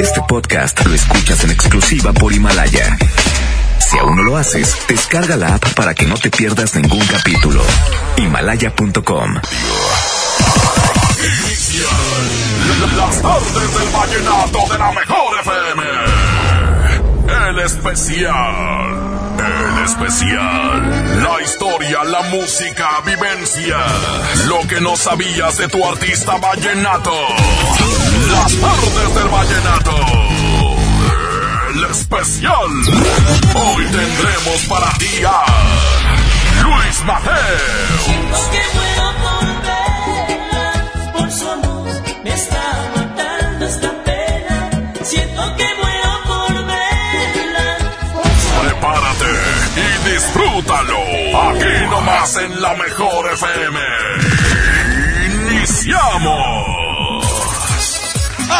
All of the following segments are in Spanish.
Este podcast lo escuchas en exclusiva por Himalaya. Si aún no lo haces, descarga la app para que no te pierdas ningún capítulo. Himalaya.com. Las tardes del vallenato de la mejor FM. El especial. El especial. La historia, la música, vivencia. Lo que no sabías de tu artista vallenato. Las tardes del vallenato. El especial. Hoy tendremos para ti a Luis Mateos. que muero por amor me está matando esta pena. Siento que disfrútalo. Aquí nomás en la mejor FM. Iniciamos.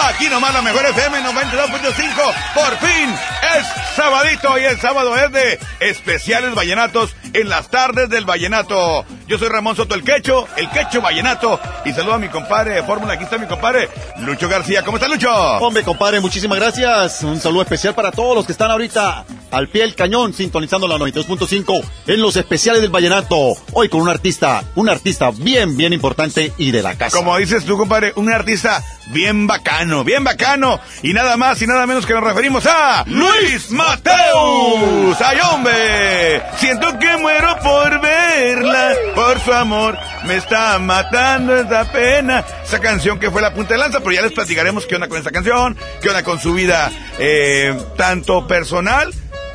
Aquí nomás la mejor FM 92.5. Por fin es sabadito y el sábado es de especiales vallenatos en las tardes del vallenato. Yo soy Ramón Soto el Quecho, el Quecho Vallenato. Y saludo a mi compadre de Fórmula. Aquí está mi compadre Lucho García. ¿Cómo está Lucho? Hombre, compadre, muchísimas gracias. Un saludo especial para todos los que están ahorita al pie del cañón, sintonizando la 92.5 en los especiales del Vallenato. Hoy con un artista, un artista bien, bien importante y de la casa. Como dices tú, compadre, un artista bien bacano, bien bacano. Y nada más y nada menos que nos referimos a Luis Mateus. ¡Ay, hombre! Siento que muero por verla, por su amor. Me está matando esa pena. Esa canción que fue la punta de lanza, pero ya les platicaremos qué onda con esa canción, qué onda con su vida, eh, tanto personal,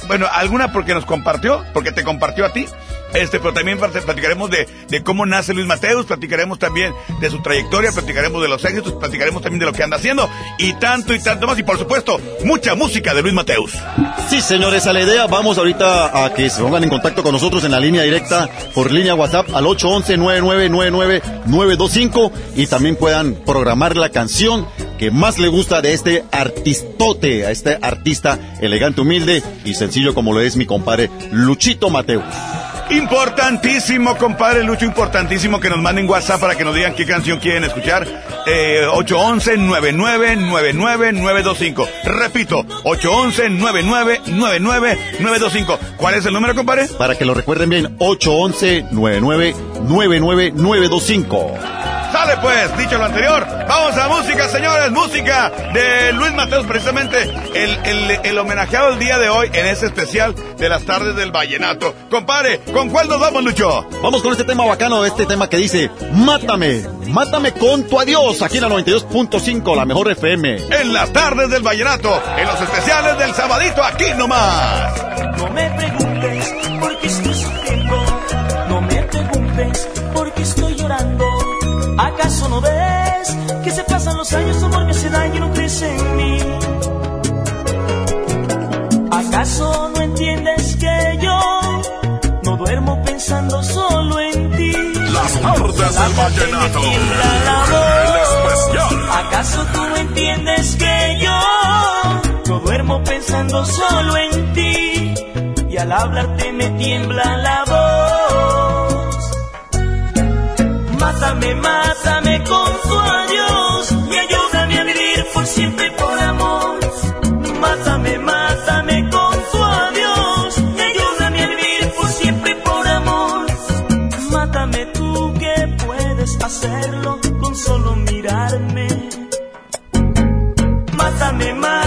bueno, alguna porque nos compartió, porque te compartió a ti. Este, pero también platicaremos de, de cómo nace Luis Mateus, platicaremos también de su trayectoria, platicaremos de los éxitos, platicaremos también de lo que anda haciendo y tanto y tanto más y por supuesto mucha música de Luis Mateus. Sí, señores, a la idea vamos ahorita a que se pongan en contacto con nosotros en la línea directa por línea WhatsApp al 811-9999-925 y también puedan programar la canción que más le gusta de este artistote, a este artista elegante, humilde y sencillo como lo es mi compadre Luchito Mateus. Importantísimo, compadre Lucho, importantísimo que nos manden WhatsApp para que nos digan qué canción quieren escuchar. Eh, 811-9999-925. Repito, 811-9999-925. ¿Cuál es el número, compadre? Para que lo recuerden bien, 811-9999-925. Sale pues, dicho lo anterior, vamos a música, señores, música de Luis Mateos, precisamente el, el, el homenajeado el día de hoy en ese especial de las tardes del vallenato. Compadre, ¿con cuál nos vamos, Lucho? Vamos con este tema bacano, este tema que dice, mátame, mátame con tu adiós, aquí en la 92.5, la mejor FM. En las tardes del vallenato, en los especiales del sabadito, aquí nomás. No me preguntes ¿Acaso no ves que se pasan los años, amor que se daño y no crece en mí? ¿Acaso no entiendes que yo no duermo pensando solo en ti? Las tardes del vallenato. El especial. ¿Acaso tú no entiendes que yo no duermo pensando solo en ti? Y al hablarte me tiembla la voz. Mátame, mátame con tu adiós y ayúdame a vivir por siempre por amor. Mátame, mátame con tu adiós y ayúdame a vivir por siempre por amor. Mátame tú que puedes hacerlo con solo mirarme. Mátame, mátame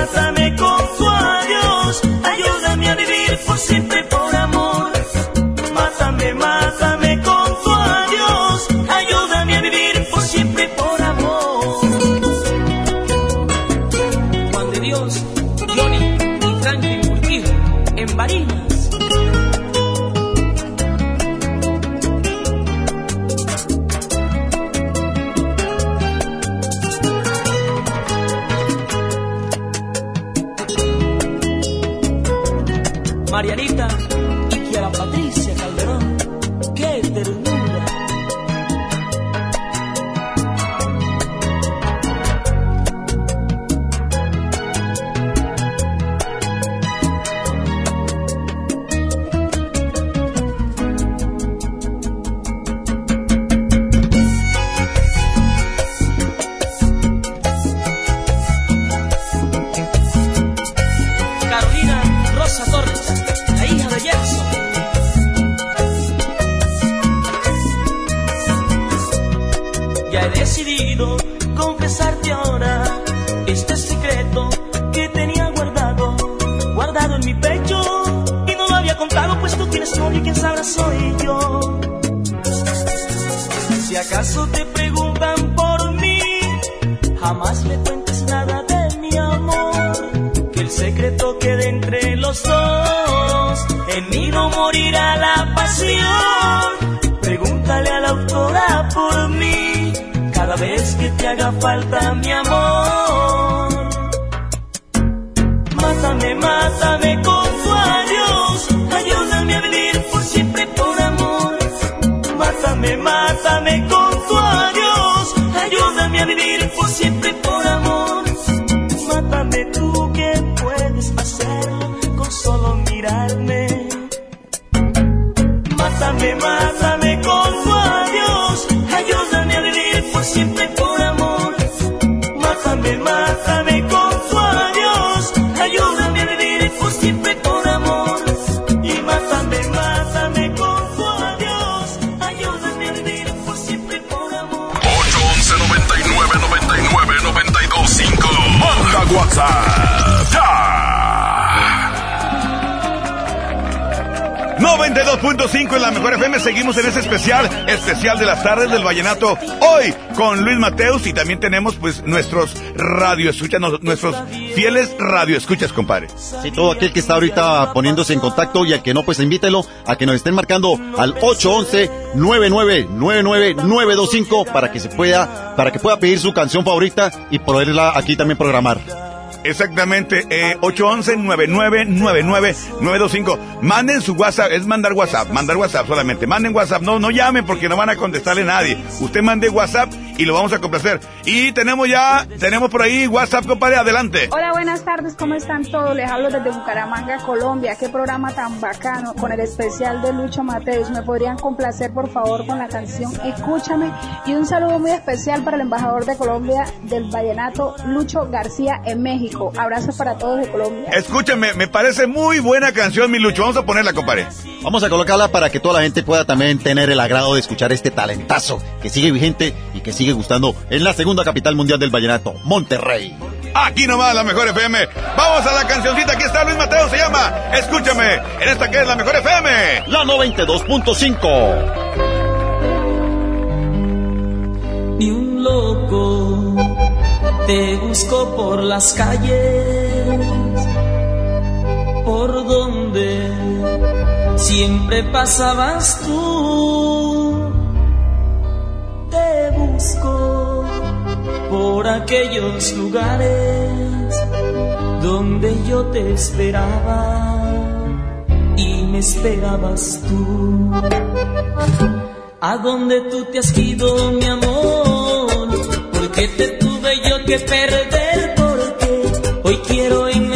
mi pecho y no lo había contado, pues tú tienes novio y quien sabrá soy yo. Si acaso te preguntan por mí, jamás le cuentes nada de mi amor, que el secreto quede entre los dos, en mí no morirá la pasión. Pregúntale a la autora por mí, cada vez que te haga falta mi amor. Mátame tú que puedes 92.5 en la mejor FM. Seguimos en ese especial, especial de las tardes del Vallenato. Hoy con Luis Mateus y también tenemos pues nuestros radioescuchas, no- nuestros fieles radioescuchas, compadre. Sí, todo aquel que está ahorita poniéndose en contacto y al que no, pues invítelo a que nos estén marcando al 811-9999-925 para que se pueda, para que pueda pedir su canción favorita y poderla aquí también programar. Exactamente, eh, 811-9999-925. Manden su WhatsApp, es mandar WhatsApp, mandar WhatsApp solamente. Manden WhatsApp, no, no llamen porque no van a contestarle nadie. Usted mande WhatsApp y lo vamos a complacer. Y tenemos ya, tenemos por ahí WhatsApp, compadre, adelante. Hola, buenas tardes, ¿cómo están todos? Les hablo desde Bucaramanga, Colombia. Qué programa tan bacano con el especial de Lucho Mateus. ¿Me podrían complacer, por favor, con la canción Escúchame? Y un saludo muy especial para el embajador de Colombia del Vallenato, Lucho García, en México. Abrazos para todos de Colombia. Escúchame, me parece muy buena canción, mi Lucho. Vamos a ponerla, compadre. Vamos a colocarla para que toda la gente pueda también tener el agrado de escuchar este talentazo que sigue vigente y que sigue gustando en la segunda capital mundial del vallenato, Monterrey. Aquí nomás, la mejor FM. Vamos a la cancioncita. Aquí está Luis Mateo, se llama Escúchame. En esta que es la mejor FM. La 92.5. Ni un loco te buscó por las calles, por donde siempre pasabas tú. Te busco por aquellos lugares donde yo te esperaba y me esperabas tú. ¿A dónde tú te has ido, mi amor? Porque te que perder, porque hoy quiero enmendar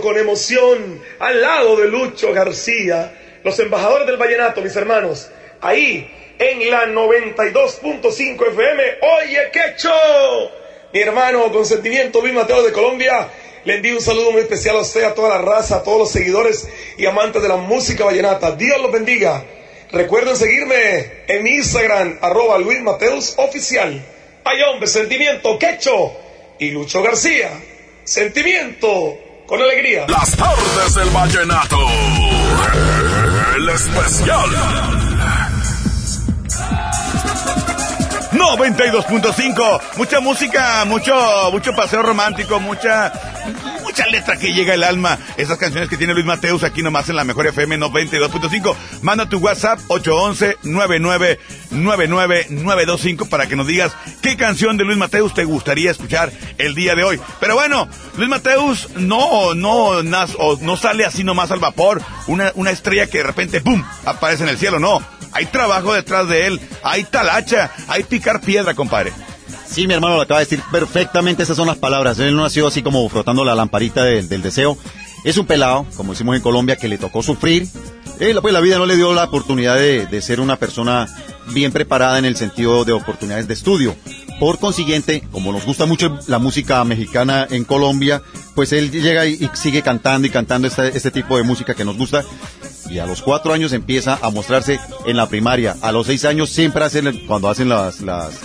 con emoción al lado de Lucho García, los embajadores del vallenato, mis hermanos. Ahí, en la 92.5 FM, oye, quecho. Mi hermano con sentimiento Luis Mateo de Colombia, le envío un saludo muy especial a usted, a toda la raza, a todos los seguidores y amantes de la música vallenata. Dios los bendiga. Recuerden seguirme en Instagram, arroba Luis Mateus Oficial. Ay hombre, sentimiento, quecho. Y Lucho García, sentimiento con alegría. Las tardes del vallenato. El especial. 92.5, mucha música, mucho, mucho paseo romántico, mucha, mucha letra que llega al alma. Esas canciones que tiene Luis Mateus aquí nomás en la mejor FM 92.5. Manda tu WhatsApp 811-999925 para que nos digas qué canción de Luis Mateus te gustaría escuchar el día de hoy. Pero bueno, Luis Mateus no, no, no sale así nomás al vapor, una, una estrella que de repente, ¡pum!, aparece en el cielo, no. Hay trabajo detrás de él, hay talacha, hay picar piedra, compadre. Sí, mi hermano lo acaba de decir perfectamente, esas son las palabras. Él no nació así como frotando la lamparita del, del deseo. Es un pelado, como decimos en Colombia, que le tocó sufrir. Eh, pues la vida no le dio la oportunidad de, de ser una persona bien preparada en el sentido de oportunidades de estudio. Por consiguiente, como nos gusta mucho la música mexicana en Colombia, pues él llega y, y sigue cantando y cantando este, este tipo de música que nos gusta. Y a los cuatro años empieza a mostrarse en la primaria. A los seis años siempre hacen, cuando hacen las,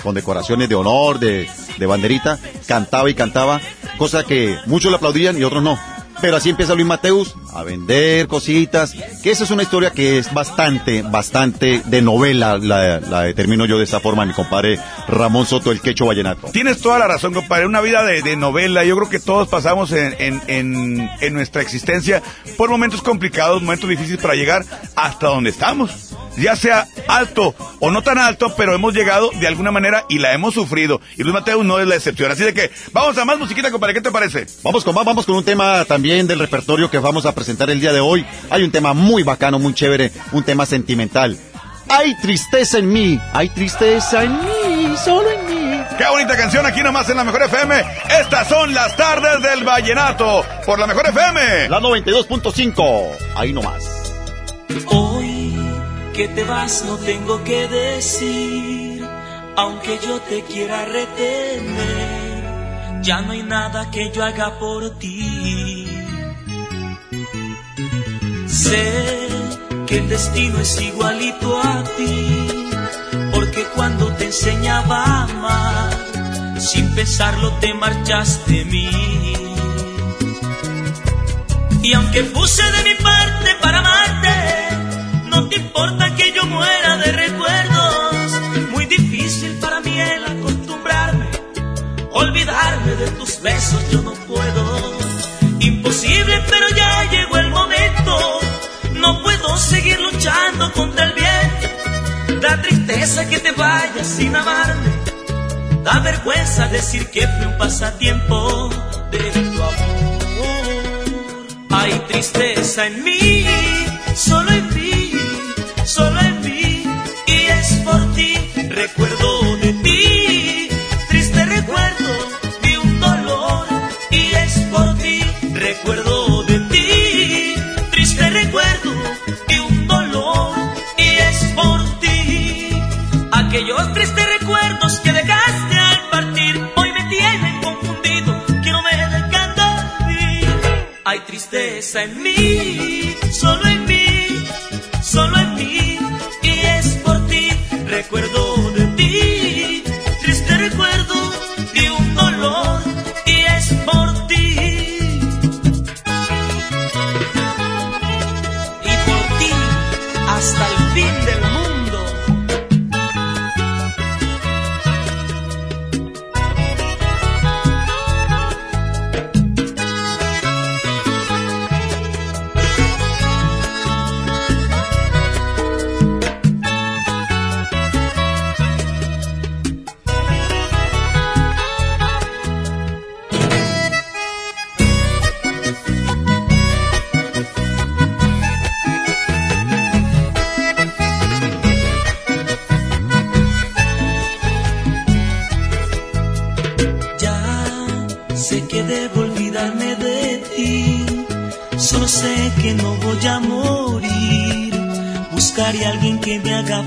condecoraciones de honor, de, de banderita, cantaba y cantaba, cosa que muchos le aplaudían y otros no. Pero así empieza Luis Mateus a vender cositas, que esa es una historia que es bastante, bastante de novela, la, la determino yo de esta forma, mi compadre Ramón Soto, el quecho vallenato. Tienes toda la razón, compadre. Una vida de, de novela. Yo creo que todos pasamos en, en, en, en nuestra existencia por momentos complicados, momentos difíciles para llegar hasta donde estamos. Ya sea alto o no tan alto, pero hemos llegado de alguna manera y la hemos sufrido. Y Luis Mateo no es la excepción. Así de que vamos a más musiquita, compadre. ¿Qué te parece? Vamos con, vamos con un tema también del repertorio que vamos a presentar el día de hoy. Hay un tema muy bacano, muy chévere, un tema sentimental. Hay tristeza en mí, hay tristeza en mí, solo en mí. Qué bonita canción aquí nomás en la Mejor FM. Estas son las tardes del vallenato por la Mejor FM. La 92.5, ahí nomás. Hoy que te vas no tengo que decir, aunque yo te quiera retener, ya no hay nada que yo haga por ti. Sé que el destino es igualito a ti, porque cuando te enseñaba a amar, sin pensarlo te marchaste de mí. Y aunque puse de mi parte para amarte, no te importa que yo muera de recuerdos. Muy difícil para mí el acostumbrarme, olvidarme de tus besos yo no puedo. Imposible, pero ya llegó no puedo seguir luchando contra el viento. Da tristeza que te vayas sin amarme, da vergüenza decir que fue un pasatiempo de tu amor. Hay tristeza en mí, solo en mí, solo en mí, y es por ti, recuerdo de ti, triste recuerdo de un dolor, y es por ti, recuerdo aquellos tristes recuerdos que dejaste al partir, hoy me tienen confundido, que no me dejan dormir. Hay tristeza en mí, solo en mí, solo en mí, y es por ti, recuerdo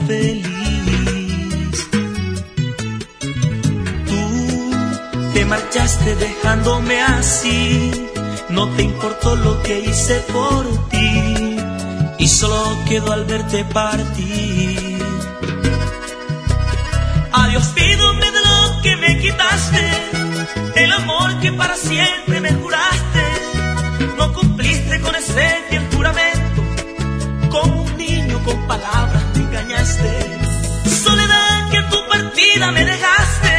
feliz. Tú te marchaste dejándome así. No te importó lo que hice por ti. Y solo quedo al verte partir. Adiós, pídome de lo que me quitaste, el amor que para siempre me juraste. No cumpliste con ese fiel juramento, como un niño con palabras Soledad que tu partida me dejaste,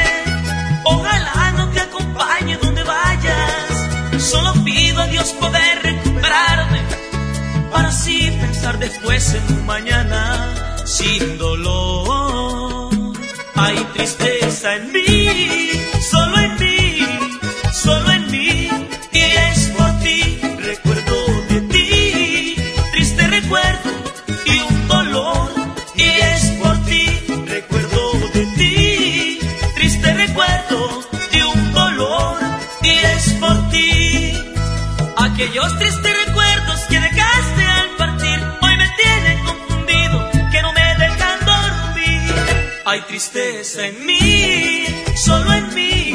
ojalá no te acompañe donde vayas. Solo pido a Dios poder recuperarme, para así pensar después en un mañana sin dolor. Hay tristeza en mí, solo en mí, tristeza en mí, solo en mí,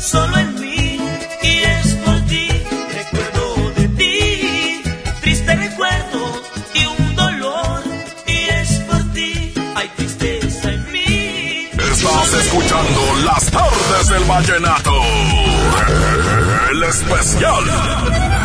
solo en mí, y es por ti, recuerdo de ti, triste recuerdo y un dolor, y es por ti, hay tristeza en mí. Estás escuchando las tardes del vallenato. El especial.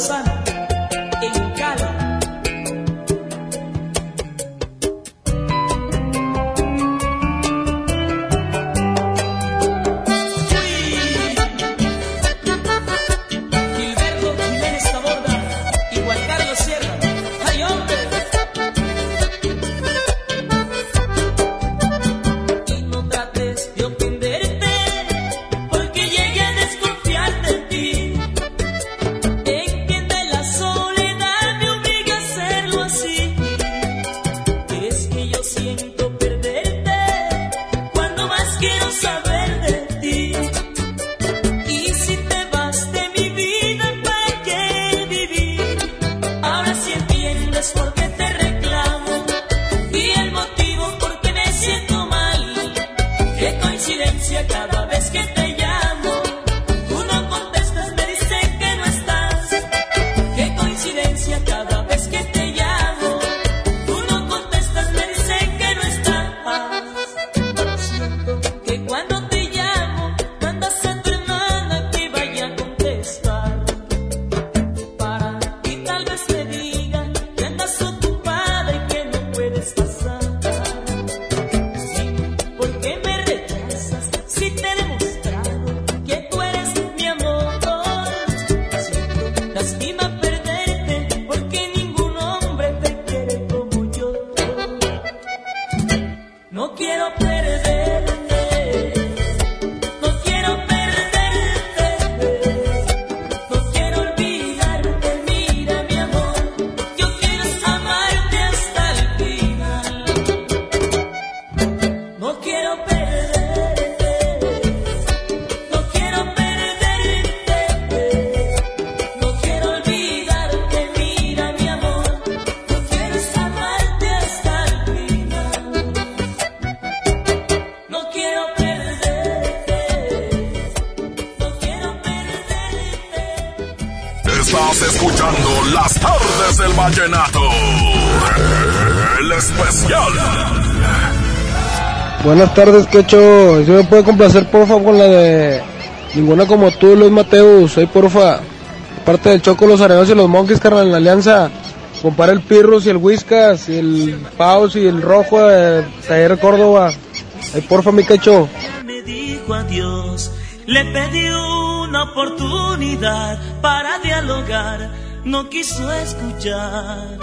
sun. Buenas tardes, Quecho. Si me puede complacer, porfa, con la de Ninguna como tú, Luis Mateus. Soy, porfa. Parte del Choco, los Arenos y los Monkeys, carnal, en la alianza. Compara el Pirrus y el Whiskas y el Paus y el Rojo de Taller Córdoba. Ay, porfa, mi Quecho. Me dijo adiós, le pedí una oportunidad para dialogar. No quiso escuchar.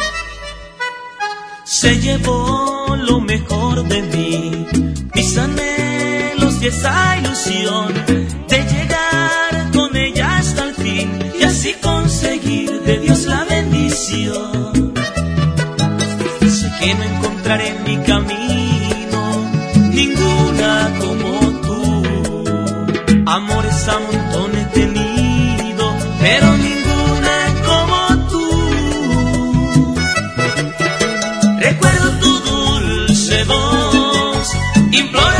Se llevó lo mejor de mí mis anhelos y esa ilusión de llegar con ella hasta el fin y así conseguir de Dios la bendición. Sé que no encontraré en mi camino ninguna como tú. Amores a montones he voz,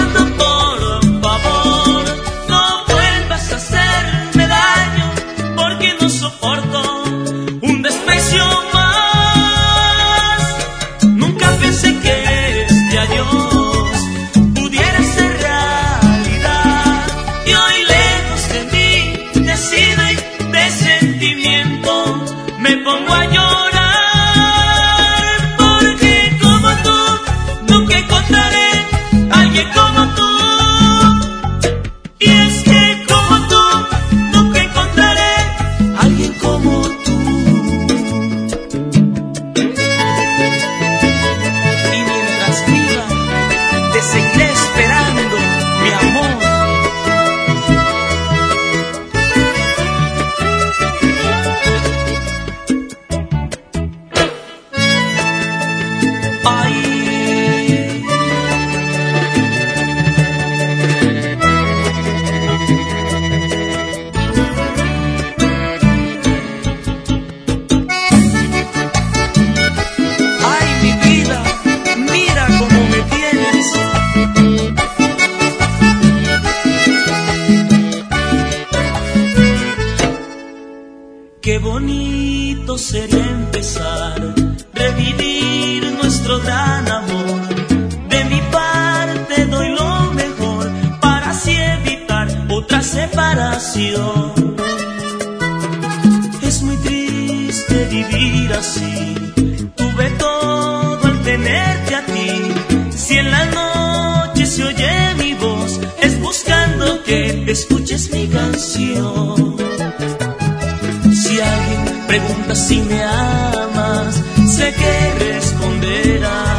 amas, sé que responderás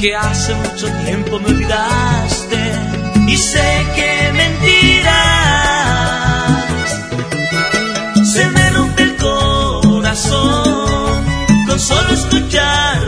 que hace mucho tiempo me olvidaste y sé que mentirás. Se me rompe el corazón con solo escuchar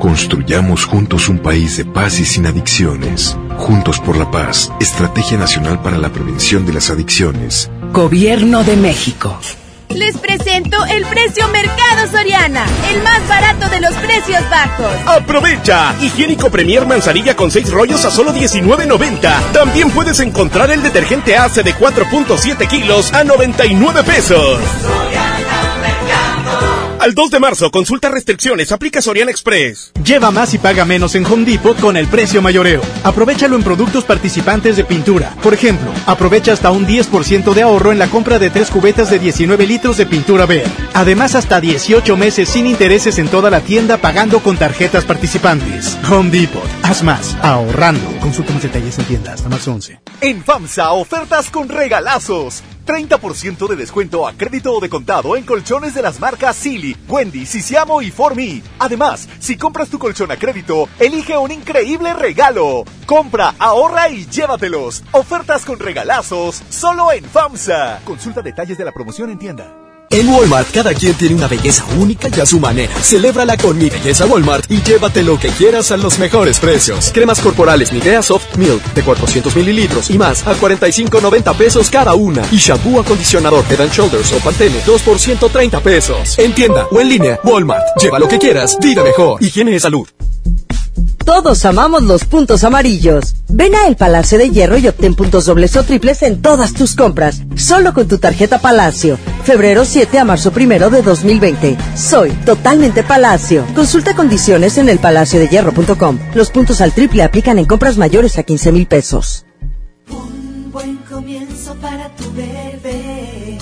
Construyamos juntos un país de paz y sin adicciones. Juntos por la paz, Estrategia Nacional para la Prevención de las Adicciones. Gobierno de México. Les presento el precio Mercado Soriana, el más barato de los precios bajos. ¡Aprovecha! Higiénico Premier Manzanilla con 6 rollos a solo 19.90. También puedes encontrar el detergente ACE de 4.7 kilos a 99 pesos. Al 2 de marzo, consulta restricciones, aplica Soriana Express. Lleva más y paga menos en Home Depot con el precio mayoreo. Aprovechalo en productos participantes de pintura. Por ejemplo, aprovecha hasta un 10% de ahorro en la compra de tres cubetas de 19 litros de pintura verde. Además, hasta 18 meses sin intereses en toda la tienda pagando con tarjetas participantes. Home Depot. Haz más, ahorrando. Consulta más detalles en tienda hasta más 11. En FAMSA, ofertas con regalazos. 30% de descuento a crédito o de contado en colchones de las marcas Silly, Wendy, Sisiamo y Formi. Además, si compras tu colchón a crédito, elige un increíble regalo. Compra, ahorra y llévatelos. Ofertas con regalazos, solo en FAMSA. Consulta detalles de la promoción en tienda. En Walmart, cada quien tiene una belleza única y a su manera. Celébrala con Mi Belleza Walmart y llévate lo que quieras a los mejores precios. Cremas corporales Nivea Soft Milk de 400 mililitros y más a 45.90 pesos cada una. Y shampoo acondicionador Head Shoulders o Pantene 2 por 130 pesos. En tienda o en línea, Walmart. Lleva lo que quieras, vida mejor. Higiene de salud. Todos amamos los puntos amarillos. Ven a El Palacio de Hierro y obtén puntos dobles o triples en todas tus compras. Solo con tu tarjeta Palacio. Febrero 7 a marzo 1 de 2020. Soy totalmente Palacio. Consulta condiciones en elpalaciodehierro.com. Los puntos al triple aplican en compras mayores a 15 mil pesos. Un buen comienzo para tu bebé.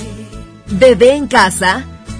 ¿Bebé en casa?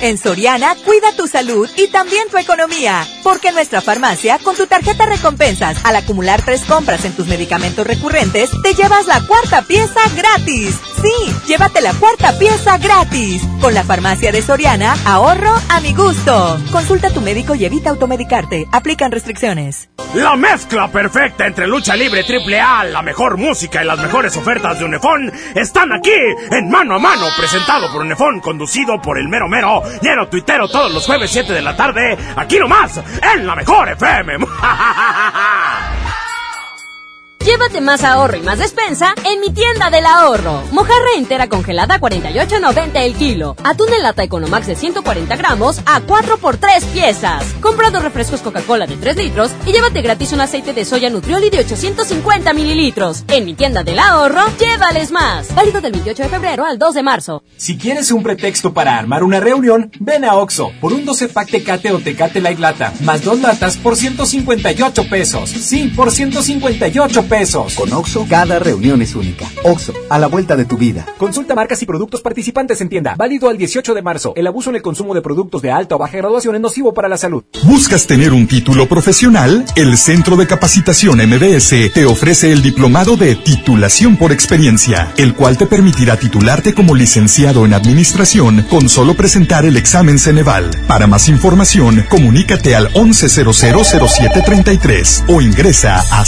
En Soriana, cuida tu salud y también tu economía. Porque nuestra farmacia, con tu tarjeta recompensas, al acumular tres compras en tus medicamentos recurrentes, te llevas la cuarta pieza gratis. Sí, llévate la cuarta pieza gratis. Con la farmacia de Soriana, ahorro a mi gusto. Consulta a tu médico y evita automedicarte. Aplican restricciones. La mezcla perfecta entre lucha libre triple A, la mejor música y las mejores ofertas de Unefón están aquí en Mano a Mano, presentado por Unefón, conducido por el mero mero, lleno tuitero todos los jueves 7 de la tarde, aquí nomás, en la mejor FM. Llévate más ahorro y más despensa en mi tienda del ahorro. Mojarra entera congelada a 48.90 el kilo. Atún en lata Economax de 140 gramos a 4 por 3 piezas. Compra dos refrescos Coca-Cola de 3 litros y llévate gratis un aceite de soya Nutrioli de 850 mililitros. En mi tienda del ahorro, llévales más. Válido del 28 de febrero al 2 de marzo. Si quieres un pretexto para armar una reunión, ven a Oxo por un 12 pack Tecate o Tecate Light Lata, más dos latas por 158 pesos. Sí, por 158 pesos. Con Oxo, cada reunión es única. Oxo, a la vuelta de tu vida. Consulta marcas y productos participantes en tienda. Válido al 18 de marzo. El abuso en el consumo de productos de alta o baja graduación es nocivo para la salud. ¿Buscas tener un título profesional? El Centro de Capacitación MBS te ofrece el diplomado de titulación por experiencia, el cual te permitirá titularte como licenciado en administración con solo presentar el examen Ceneval. Para más información, comunícate al 11000733 o ingresa a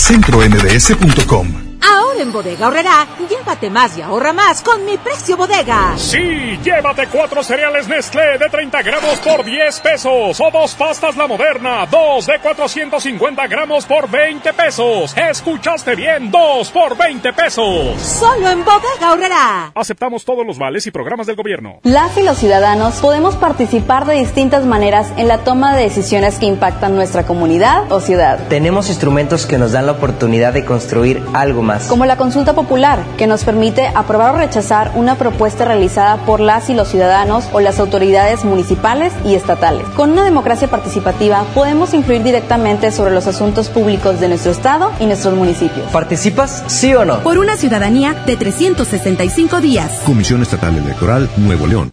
centrombs.com. Ahora en Bodega Horrera, llévate más y ahorra más con mi precio bodega. Sí, llévate cuatro cereales Nestlé de 30 gramos por 10 pesos o dos pastas La Moderna, dos de 450 gramos por 20 pesos. Escuchaste bien, dos por 20 pesos. Solo en Bodega Horrera. Aceptamos todos los vales y programas del gobierno. Las y los ciudadanos podemos participar de distintas maneras en la toma de decisiones que impactan nuestra comunidad o ciudad. Tenemos instrumentos que nos dan la oportunidad de construir algo más. Como la consulta popular, que nos permite aprobar o rechazar una propuesta realizada por las y los ciudadanos o las autoridades municipales y estatales. Con una democracia participativa podemos influir directamente sobre los asuntos públicos de nuestro Estado y nuestros municipios. ¿Participas, sí o no? Por una ciudadanía de 365 días. Comisión Estatal Electoral Nuevo León.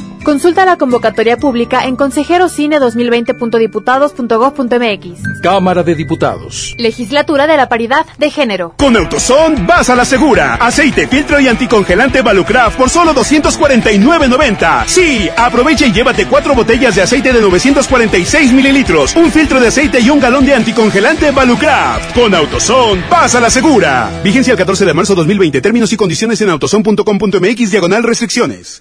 Consulta la convocatoria pública en consejerocine2020.diputados.gov.mx. Cámara de Diputados. Legislatura de la Paridad de Género. Con Autoson vas a la segura. Aceite, filtro y anticongelante Valucraft por solo 249.90. Sí, aprovecha y llévate cuatro botellas de aceite de 946 mililitros, un filtro de aceite y un galón de anticongelante Valucraft. Con Autoson vas a la segura. Vigencia el 14 de marzo 2020. Términos y condiciones en autoson.com.mx diagonal restricciones.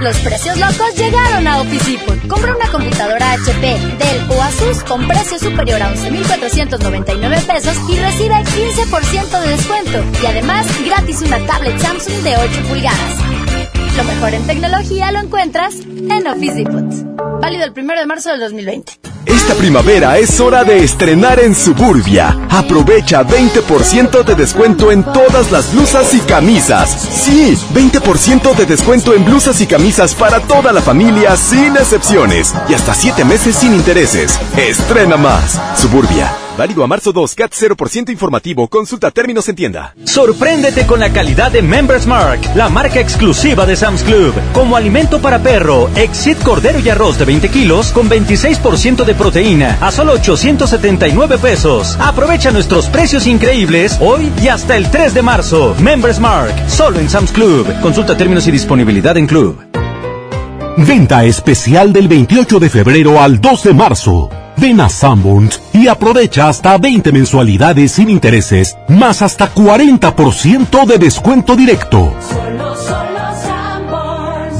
Los precios locos llegaron a Office Depot. Compra una computadora HP, Dell o Asus con precio superior a 11.499 pesos y recibe 15% de descuento. Y además, gratis una tablet Samsung de 8 pulgadas. Lo mejor en tecnología lo encuentras en Office Depot. Válido el 1 de marzo del 2020. Esta primavera es hora de estrenar en Suburbia. Aprovecha 20% de descuento en todas las blusas y camisas. Sí, 20% de descuento en blusas y camisas para toda la familia sin excepciones. Y hasta 7 meses sin intereses. Estrena más. Suburbia. Válido a marzo 2, CAT 0% informativo. Consulta términos en tienda. Sorpréndete con la calidad de Members Mark, la marca exclusiva de Sam's Club. Como alimento para perro, Exit Cordero y Arroz de 20 kilos con 26% de proteína a solo 879 pesos. Aprovecha nuestros precios increíbles hoy y hasta el 3 de marzo. Members Mark, solo en Sam's Club. Consulta términos y disponibilidad en Club. Venta especial del 28 de febrero al 2 de marzo. Ven a Sanborns y aprovecha hasta 20 mensualidades sin intereses, más hasta 40% de descuento directo.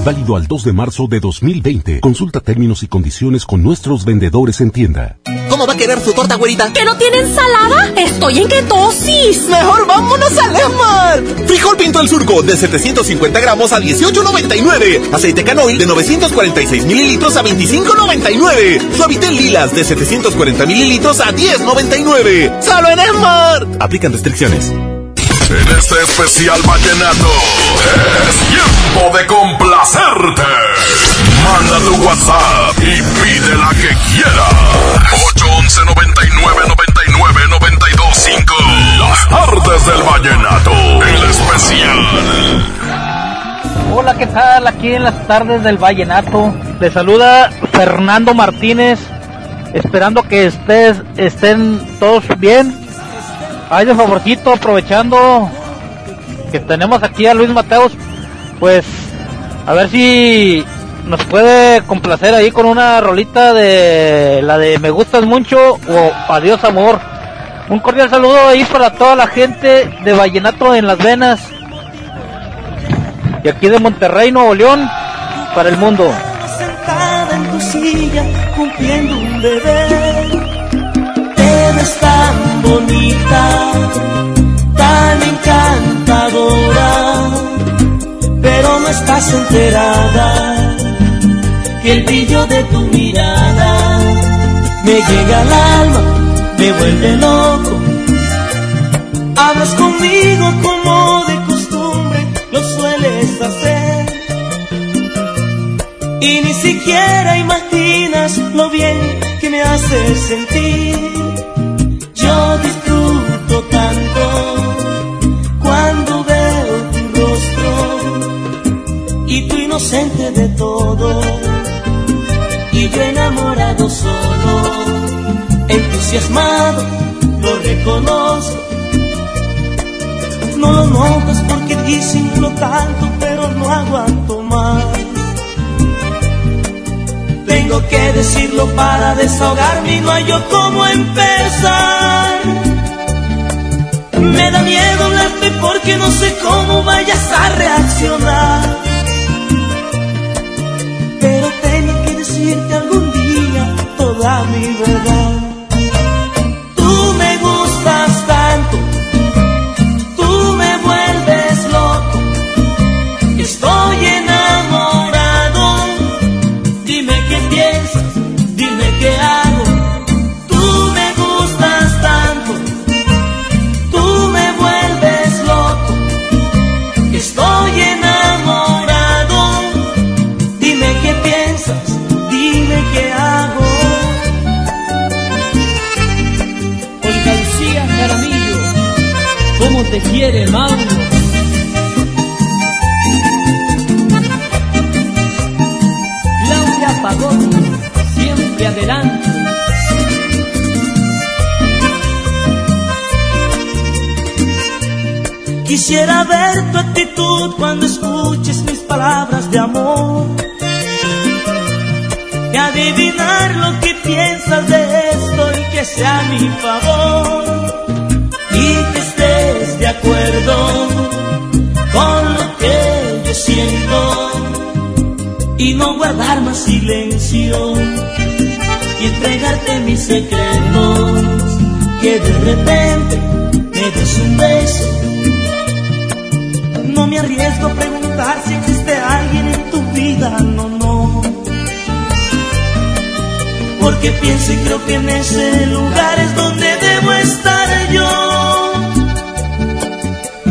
Válido al 2 de marzo de 2020. Consulta términos y condiciones con nuestros vendedores en tienda. ¿Cómo va a querer su torta, güerita? ¿Que no tiene ensalada? Estoy en ketosis. Mejor vámonos a Lemar. Frijol pinto el surco de 750 gramos a 18.99. Aceite canoil de 946 mililitros a 25.99. Suavitel lilas de 740 mililitros a 10.99. ¡Solo en Esmar! Aplican restricciones. En este especial vallenato es tiempo de complacerte. Manda tu WhatsApp y pide la que quieras. 811 99 99 92 5. Las tardes del vallenato. El especial. Hola, ¿qué tal? Aquí en las tardes del vallenato. Le saluda Fernando Martínez. Esperando que estés, estén todos bien Ay, de favorcito, aprovechando que tenemos aquí a Luis Mateos, pues a ver si nos puede complacer ahí con una rolita de la de Me gustas mucho o Adiós amor. Un cordial saludo ahí para toda la gente de Vallenato en las Venas y aquí de Monterrey, Nuevo León, para el mundo. Sentada en tu silla, cumpliendo un bebé. Bonita, tan encantadora, pero no estás enterada que el brillo de tu mirada me llega al alma, me vuelve loco. Hablas conmigo como de costumbre lo sueles hacer. Y ni siquiera imaginas lo bien que me haces sentir. Yo disfruto tanto cuando veo tu rostro y tu inocente de todo. Y yo enamorado solo, entusiasmado, lo reconozco. No lo notas porque disimuló tanto, pero no aguanto más. Tengo que decirlo para desahogarme y no hay yo cómo empezar. Me da miedo hablarte porque no sé cómo vayas a reaccionar. Pero tengo que decirte algún día toda te Quisiera ver tu actitud cuando escuches mis palabras de amor. Y adivinar lo que piensas de esto y que sea a mi favor. Y que estés de acuerdo con lo que yo siento. Y no guardar más silencio. Y entregarte mis secretos. Que de repente me des un beso arriesgo a preguntar si existe alguien en tu vida, no, no. Porque pienso y creo que en ese lugar es donde debo estar yo.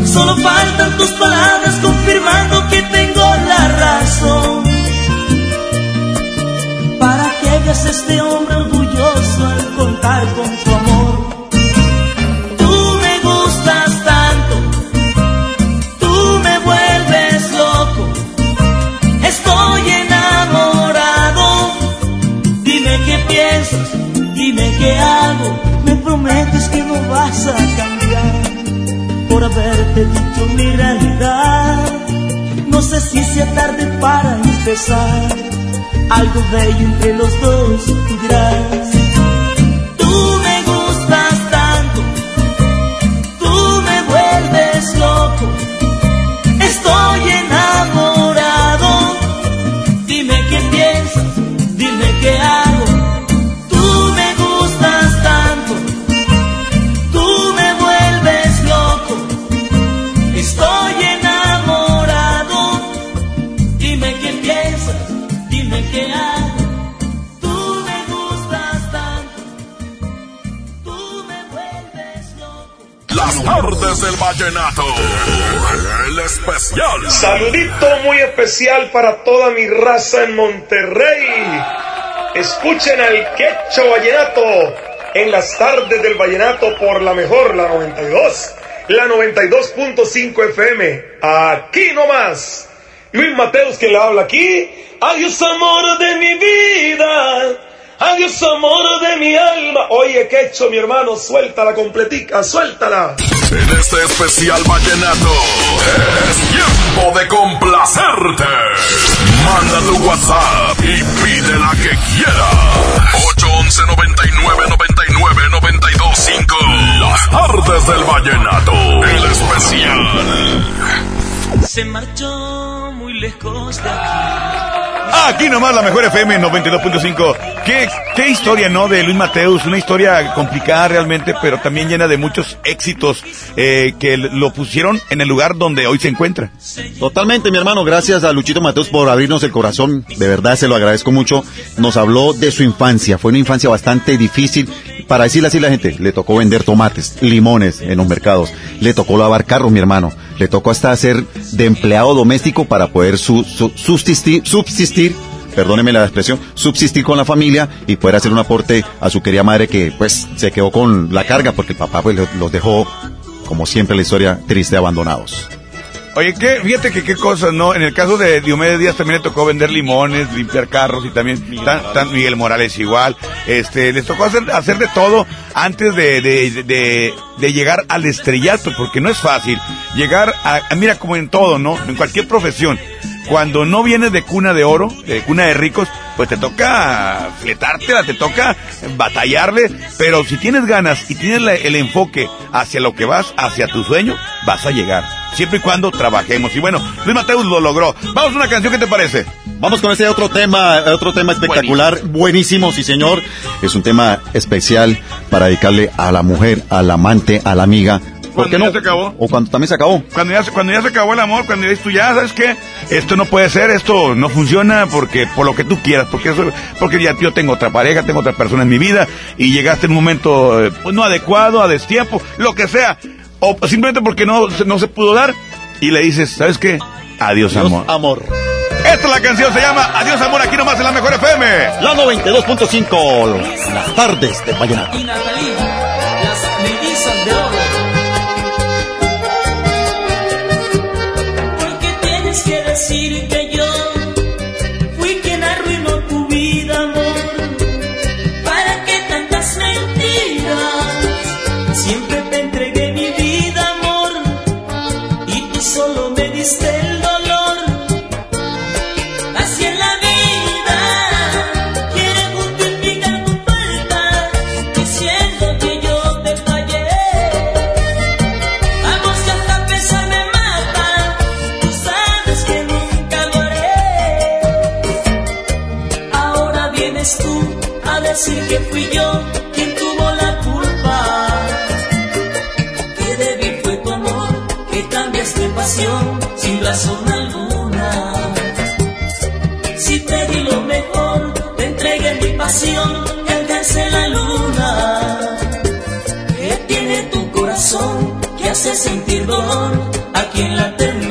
Solo faltan tus palabras confirmando que tengo la razón. Para que veas a este hombre orgulloso al contar con tu amor. Qué hago. Me prometes que no vas a cambiar por haberte dicho mi realidad. No sé si sea tarde para empezar. Algo bello entre los dos, dirás. Vallenato. El especial. Saludito muy especial para toda mi raza en Monterrey. Escuchen al quecho vallenato en las tardes del vallenato por la mejor, la 92, la 92.5 FM. Aquí nomás. Luis Mateos que le habla aquí. Adiós amor de mi vida. Adiós amor de mi alma. Oye, quecho mi hermano, suéltala completica, suéltala. En este especial vallenato es tiempo de complacerte. Manda tu WhatsApp y pide la que quieras. 811 99 99 92 5. Las tardes del vallenato. El especial. Se marchó muy lejos de aquí. Aquí nomás la mejor FM 92.5. ¿Qué, historia, ¿no? De Luis Mateus. Una historia complicada realmente, pero también llena de muchos éxitos eh, que lo pusieron en el lugar donde hoy se encuentra. Totalmente, mi hermano. Gracias a Luchito Mateos por abrirnos el corazón. De verdad, se lo agradezco mucho. Nos habló de su infancia. Fue una infancia bastante difícil. Para decirle así a la gente, le tocó vender tomates, limones en los mercados. Le tocó lavar carros, mi hermano. Le tocó hasta hacer de empleado doméstico para poder su- su- subsistir, subsistir, perdóneme la expresión, subsistir con la familia y poder hacer un aporte a su querida madre que pues se quedó con la carga porque el papá pues los- dejó, como siempre la historia, triste, abandonados. Oye, ¿qué? fíjate que qué cosas, ¿no? En el caso de Diomedes Díaz también le tocó vender limones, limpiar carros y también tan, tan- Miguel Morales igual. Este, les tocó hacer, hacer de todo antes de, de, de, de llegar al estrellato, porque no es fácil. Llegar a- mira, como en todo, ¿no? En cualquier profesión. Cuando no vienes de cuna de oro, de cuna de ricos, pues te toca fletártela, te toca batallarle, pero si tienes ganas y tienes la- el enfoque hacia lo que vas, hacia tu sueño, vas a llegar. Siempre y cuando trabajemos. Y bueno, Luis Mateus lo logró. Vamos a una canción, ¿qué te parece? Vamos con ese otro tema, otro tema espectacular, buenísimo, sí señor. Es un tema especial para dedicarle a la mujer, al amante, a la amiga. ¿Por Cuando qué ya no? se acabó. O cuando también se acabó. Cuando ya, se- cuando ya se acabó el amor, cuando ya dices tú, ya sabes qué, esto no puede ser, esto no funciona porque por lo que tú quieras, porque eso, porque ya yo tengo otra pareja, tengo otra persona en mi vida y llegaste en un momento eh, pues, no adecuado, a destiempo, lo que sea, o simplemente porque no, se- no se pudo dar y le dices, ¿sabes qué? Adiós, amor. amor. Esta es la canción, se llama Adiós amor, aquí nomás en la mejor FM. La 92.5, las tardes de Vallenato. Y Natalina, las de decir que yo que hace sentir dolor aquí en la ternura?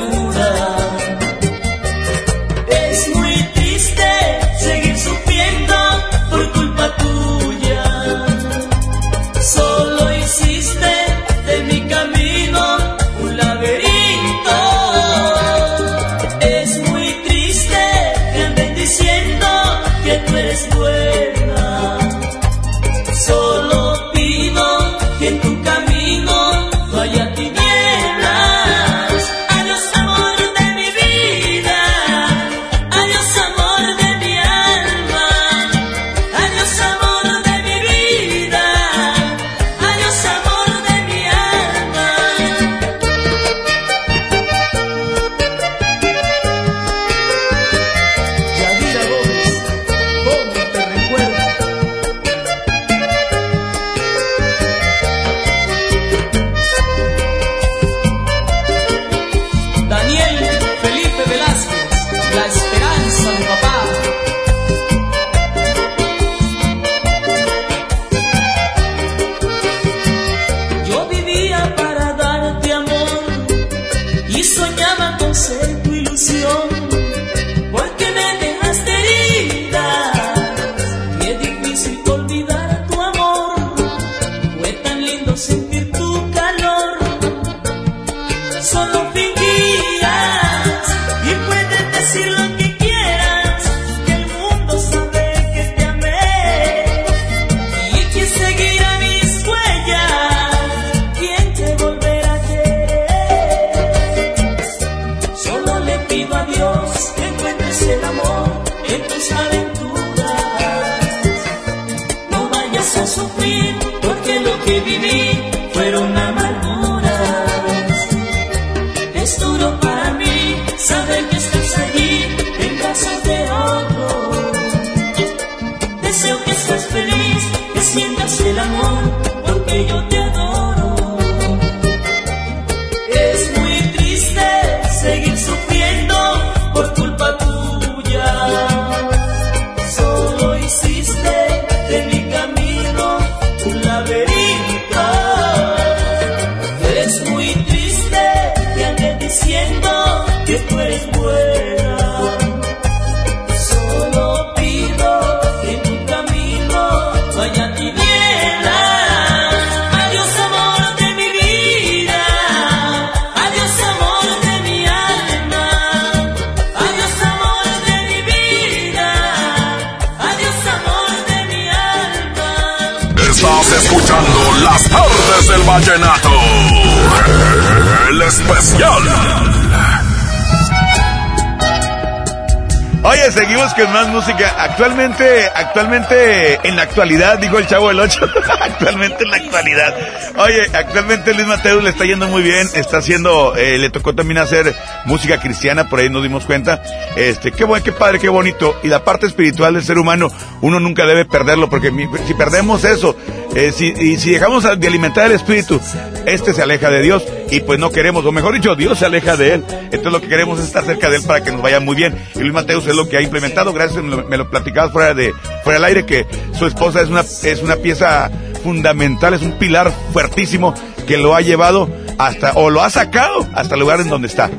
Actualmente, en la actualidad, dijo el chavo del 8. actualmente en la actualidad. Oye, actualmente Luis Mateus le está yendo muy bien. Está haciendo, eh, le tocó también hacer música cristiana, por ahí nos dimos cuenta. Este, qué bueno, qué padre, qué bonito. Y la parte espiritual del ser humano, uno nunca debe perderlo, porque si perdemos eso, eh, si, y si dejamos de alimentar el espíritu, este se aleja de Dios y pues no queremos, o mejor dicho, Dios se aleja de él. Entonces lo que queremos es estar cerca de él para que nos vaya muy bien. Y Luis Mateus es lo que ha implementado, gracias, me lo, me lo platicabas fuera de, fuera del aire, que su esposa es una, es una pieza fundamental, es un pilar fuertísimo que lo ha llevado hasta, o lo ha sacado hasta el lugar en donde está.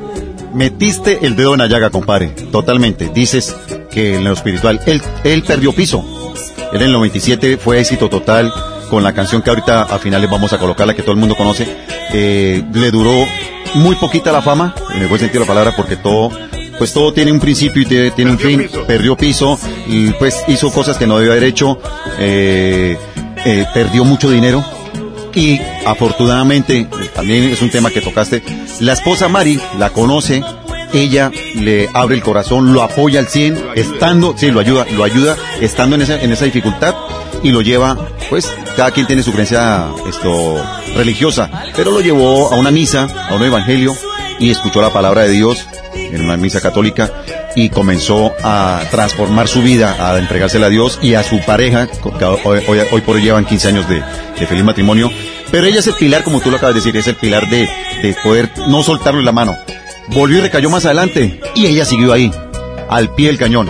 Metiste el dedo en la llaga, compadre. Totalmente. Dices que en lo espiritual, él, él perdió piso. Él en el 97 fue éxito total con la canción que ahorita a finales vamos a colocar, la que todo el mundo conoce. Eh, le duró muy poquita la fama, en el buen sentido de la palabra, porque todo pues todo tiene un principio y tiene, un fin. Perdió piso y pues hizo cosas que no debió haber hecho. eh, eh, perdió mucho dinero. Y afortunadamente, también es un tema que tocaste, la esposa Mari la conoce, ella le abre el corazón, lo apoya al 100, estando, sí, lo ayuda, lo ayuda, estando en esa, en esa dificultad y lo lleva, pues, cada quien tiene su creencia esto, religiosa, pero lo llevó a una misa, a un evangelio, y escuchó la palabra de Dios en una misa católica y comenzó a transformar su vida, a entregársela a Dios y a su pareja, que hoy, hoy- hoy por hoy llevan 15 años de, feliz matrimonio, pero ella es el pilar, como tú lo acabas de decir, es el pilar de, de poder no soltarle la mano. Volvió y recayó más adelante y ella siguió ahí, al pie del cañón.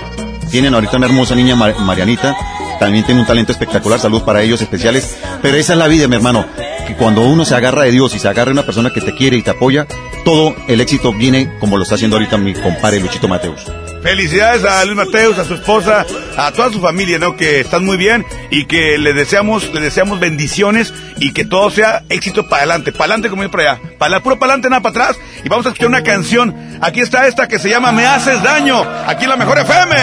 Tienen ahorita una hermosa niña Mar- Marianita, también tiene un talento espectacular, saludos para ellos especiales, pero esa es la vida, mi hermano, que cuando uno se agarra de Dios y se agarra de una persona que te quiere y te apoya, todo el éxito viene como lo está haciendo ahorita mi compadre Luchito Mateus. Felicidades a Luis Mateus, a su esposa, a toda su familia, ¿no? Que están muy bien y que le deseamos, le deseamos bendiciones y que todo sea éxito para adelante, para adelante como ir para allá, para puro para adelante, nada para atrás. Y vamos a escuchar una canción. Aquí está esta que se llama Me haces daño. Aquí en la mejor FM.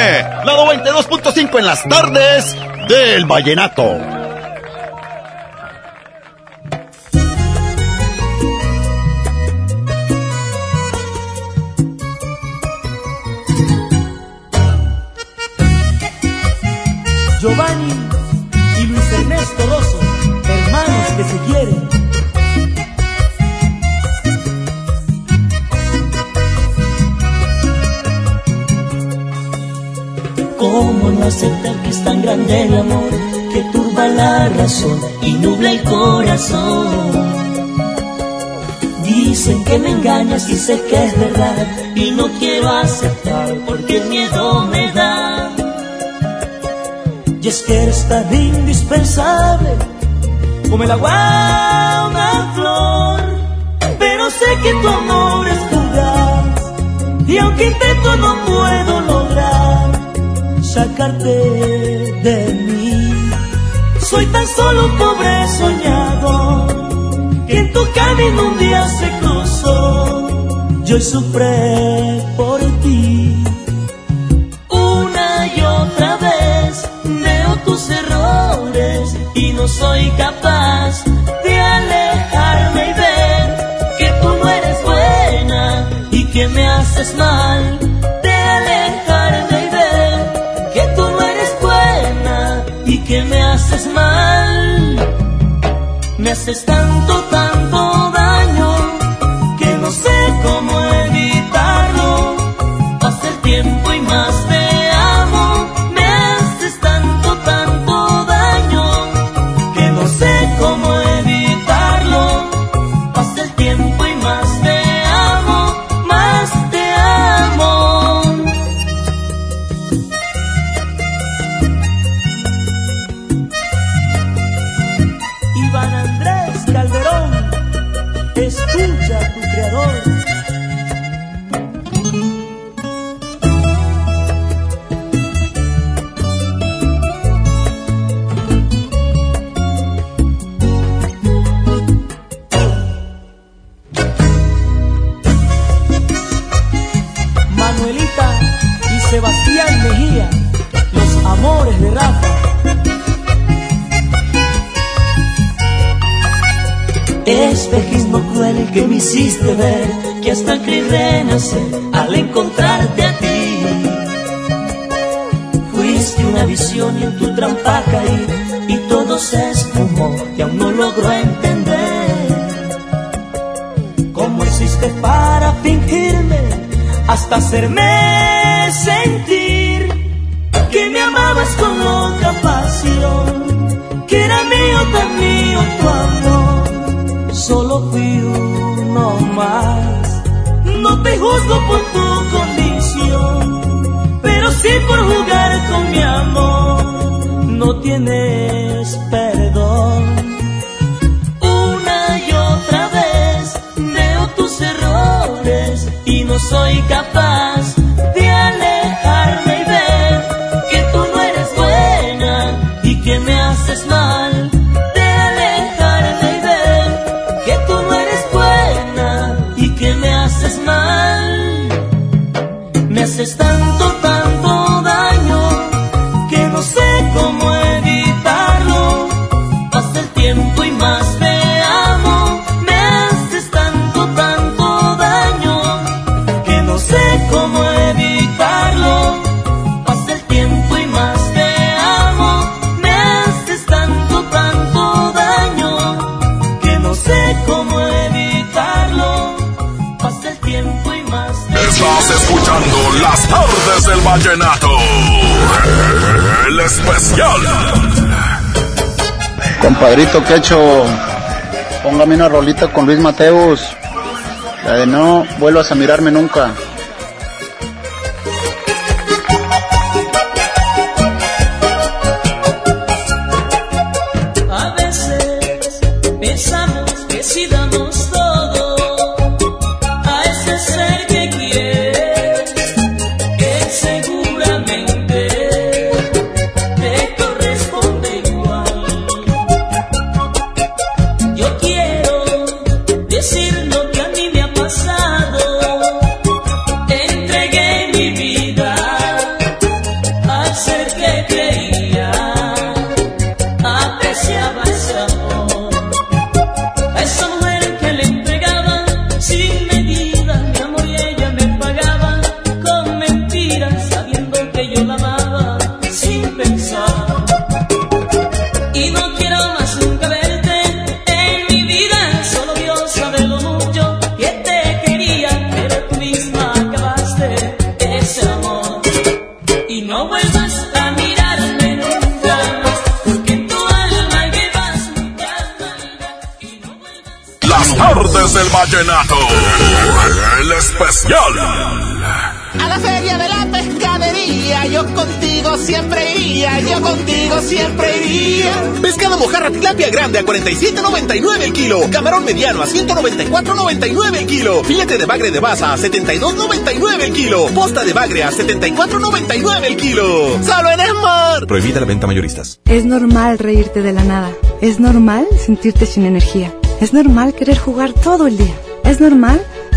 Lado 22.5 en las tardes del vallenato. Giovanni y Luis Ernesto Rosso, hermanos que se quieren. ¿Cómo no aceptar que es tan grande el amor que turba la razón y nubla el corazón? Dicen que me engañas y sé que es verdad y no quiero aceptar porque el miedo me da. Y es que eres tan indispensable como el agua una flor, pero sé que tu amor es fugaz y aunque intento no puedo lograr sacarte de mí. Soy tan solo un pobre soñador que en tu camino un día se cruzó. Yo sufré por tus errores y no soy capaz de alejarme y ver que tú no eres buena y que me haces mal. De alejarme y ver que tú no eres buena y que me haces mal. Me haces tanto, tanto No tienes perdón. Una y otra vez veo tus errores y no soy capaz tardes del vallenato. El especial. Compadrito Quecho, póngame una rolita con Luis Mateus. La de no vuelvas a mirarme nunca. 47.99 el kilo. Camarón mediano a 194.99 el kilo. Filete de bagre de baza a 72.99 el kilo. Posta de bagre a 74.99 el kilo. Solo en Esmar. Prohibida la venta mayoristas. Es normal reírte de la nada. Es normal sentirte sin energía. Es normal querer jugar todo el día. Es normal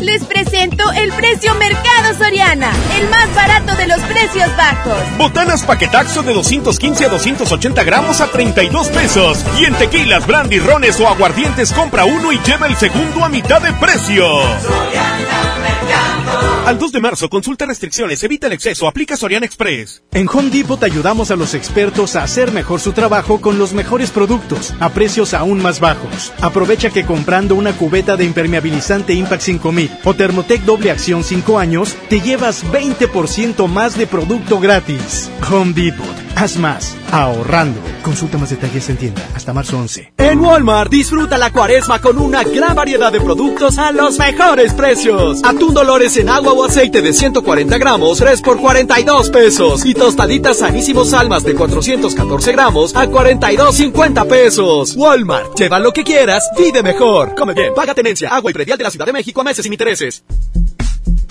Les presento el precio Mercado Soriana, el más barato de los precios bajos. Botanas paquetaxo de 215 a 280 gramos a 32 pesos. Y en tequilas, brandy, rones o aguardientes compra uno y lleva el segundo a mitad de precio. Al 2 de marzo, consulta restricciones, evita el exceso, aplica Soriana Express. En Home Depot te ayudamos a los expertos a hacer mejor su trabajo con los mejores productos, a precios aún más bajos. Aprovecha que comprando una cubeta de impermeabilizante Impact 5000 o Thermotec doble acción 5 años, te llevas 20% más de producto gratis. Home Depot, haz más, ahorrando. Consulta más detalles en tienda hasta marzo 11. En Walmart disfruta la cuaresma con una gran variedad de productos a los mejores precios. Atún Dolores en agua o aceite de 140 gramos, 3 por 42 pesos. Y tostaditas sanísimos almas de 414 gramos a 42.50 pesos. Walmart, lleva lo que quieras, vive mejor. Come bien, paga tenencia, agua y predial de la Ciudad de México a meses sin intereses.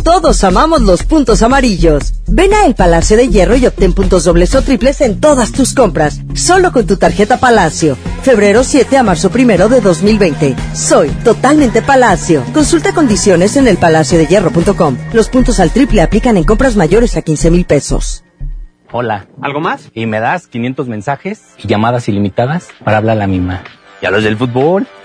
Todos amamos los puntos amarillos. Ven a El Palacio de Hierro y obtén puntos dobles o triples en todas tus compras, solo con tu tarjeta Palacio. Febrero 7 a marzo 1 de 2020. Soy totalmente Palacio. Consulta condiciones en elpalaciodehierro.com. Los puntos al triple aplican en compras mayores a 15 mil pesos. Hola. ¿Algo más? Y me das 500 mensajes y llamadas ilimitadas para hablar a la misma. ¿Y a los del fútbol?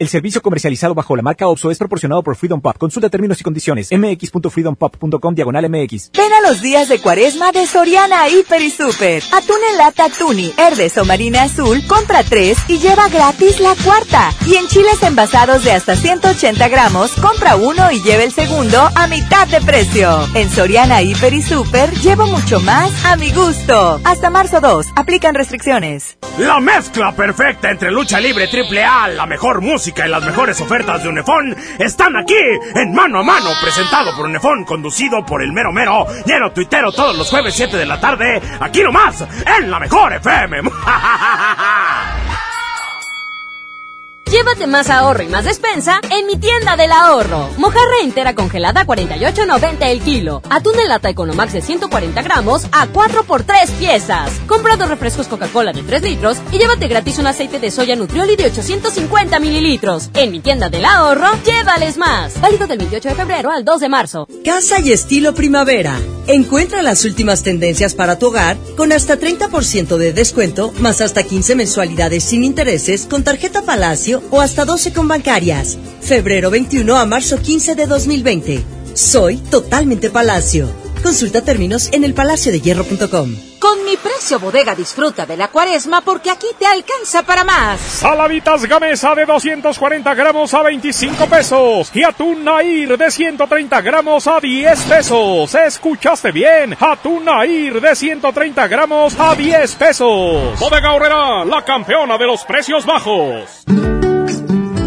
El servicio comercializado bajo la marca OPSO es proporcionado por Freedom Pop. Consulta términos y condiciones. mx.freedompop.com diagonal mx. Ven a los días de cuaresma de Soriana Hiper y Super. Atún en lata Tuni, Herdes o Marina Azul, compra tres y lleva gratis la cuarta. Y en chiles envasados de hasta 180 gramos, compra uno y lleva el segundo a mitad de precio. En Soriana Hiper y Super, llevo mucho más a mi gusto. Hasta marzo 2, aplican restricciones. La mezcla perfecta entre lucha libre triple A, la mejor música y las mejores ofertas de Unefón están aquí en Mano a Mano, presentado por Unefón, conducido por el mero mero, lleno tuitero todos los jueves 7 de la tarde, aquí nomás, en la mejor FM. Llévate más ahorro y más despensa en mi tienda del ahorro. Mojarra entera congelada a 48.90 el kilo. Atún en lata Economax de 140 gramos a 4 por 3 piezas. Compra dos refrescos Coca-Cola de 3 litros y llévate gratis un aceite de soya Nutrioli de 850 mililitros. En mi tienda del ahorro, llévales más. Válido del 28 de febrero al 2 de marzo. Casa y estilo primavera. Encuentra las últimas tendencias para tu hogar con hasta 30% de descuento, más hasta 15 mensualidades sin intereses con tarjeta Palacio o hasta 12 con bancarias. Febrero 21 a marzo 15 de 2020. Soy totalmente Palacio. Consulta términos en elpalaciodehierro.com. Con mi precio bodega disfruta de la cuaresma porque aquí te alcanza para más. Saladitas Gamesa de 240 gramos a 25 pesos. Y atún Nair de 130 gramos a 10 pesos. ¿Escuchaste bien? Atún Nair de 130 gramos a 10 pesos. Bodega Horrera, la campeona de los precios bajos.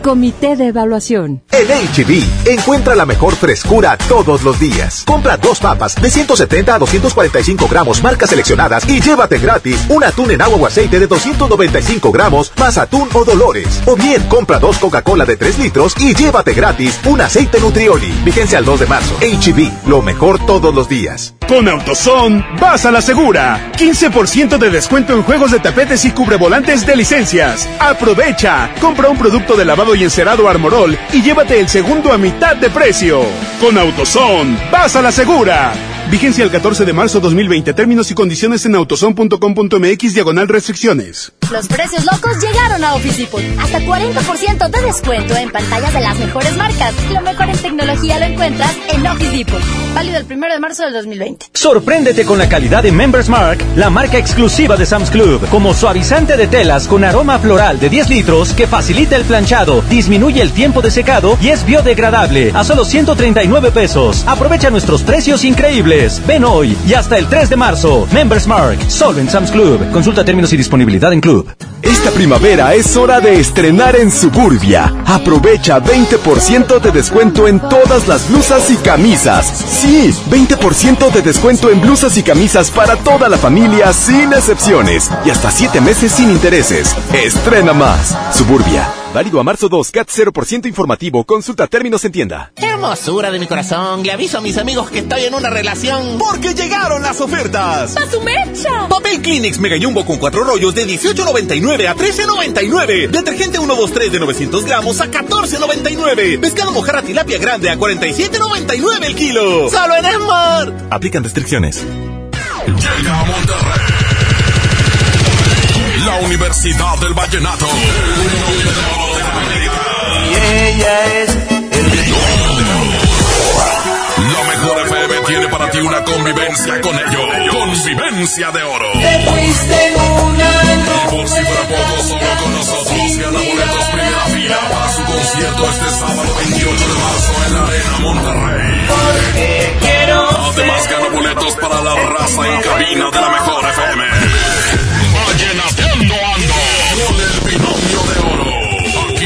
Comité de Evaluación. En HB, encuentra la mejor frescura todos los días. Compra dos papas de 170 a 245 gramos, marcas seleccionadas, y llévate gratis un atún en agua o aceite de 295 gramos, más atún o dolores. O bien, compra dos Coca-Cola de 3 litros y llévate gratis un aceite Nutrioli. Vigencia al 2 de marzo. HB, lo mejor todos los días. Con AutoZone, vas a la segura. 15% de descuento en juegos de tapetes y cubrevolantes de licencias. Aprovecha. Compra un producto de lavado y encerado Armorol y llévate el segundo a mitad de precio. Con AutoZone, vas a la segura. Vigencia el 14 de marzo 2020. Términos y condiciones en autozone.com.mx diagonal restricciones. Los precios locos llegaron a Office Depot. Hasta 40% de descuento en pantallas de las mejores marcas. Lo mejor en tecnología lo encuentras en Office Depot. Válido el 1 de marzo del 2020. Sorpréndete con la calidad de Members Mark, la marca exclusiva de Sam's Club, como suavizante de telas con aroma floral de 10 litros que facilita el planchado, disminuye el tiempo de secado y es biodegradable a solo 139 pesos. Aprovecha nuestros precios increíbles. Ven hoy y hasta el 3 de marzo. Members Mark, solo en Sam's Club. Consulta términos y disponibilidad en Club. Esta primavera es hora de estrenar en Suburbia. Aprovecha 20% de descuento en todas las blusas y camisas. Sí, 20% de descuento en blusas y camisas para toda la familia sin excepciones. Y hasta 7 meses sin intereses. Estrena más. Suburbia. Válido a marzo 2, CAT 0% informativo. Consulta términos en tienda. Hermosura de mi corazón. Le aviso a mis amigos que estoy en una relación. Porque llegaron las ofertas. ¡A su mecha! Papel Kleenex Mega Jumbo con cuatro rollos de 18.99 a 13.99. Detergente 123 de 900 gramos a 14.99. Pescado mojarra tilapia grande a 47.99 el kilo. Solo en Esmar. Aplican restricciones. Llega a Monterrey. La Universidad del Vallenato. Y ella es La mejor FM tiene para ti una convivencia con ellos. Convivencia de oro. Te fuiste una por si fuera poco, solo con nosotros gana boletos primera fila para su concierto este sábado 28 de marzo en la Arena Monterrey. porque quiero Además gana boletos para la raza en cabina de la mejor FM.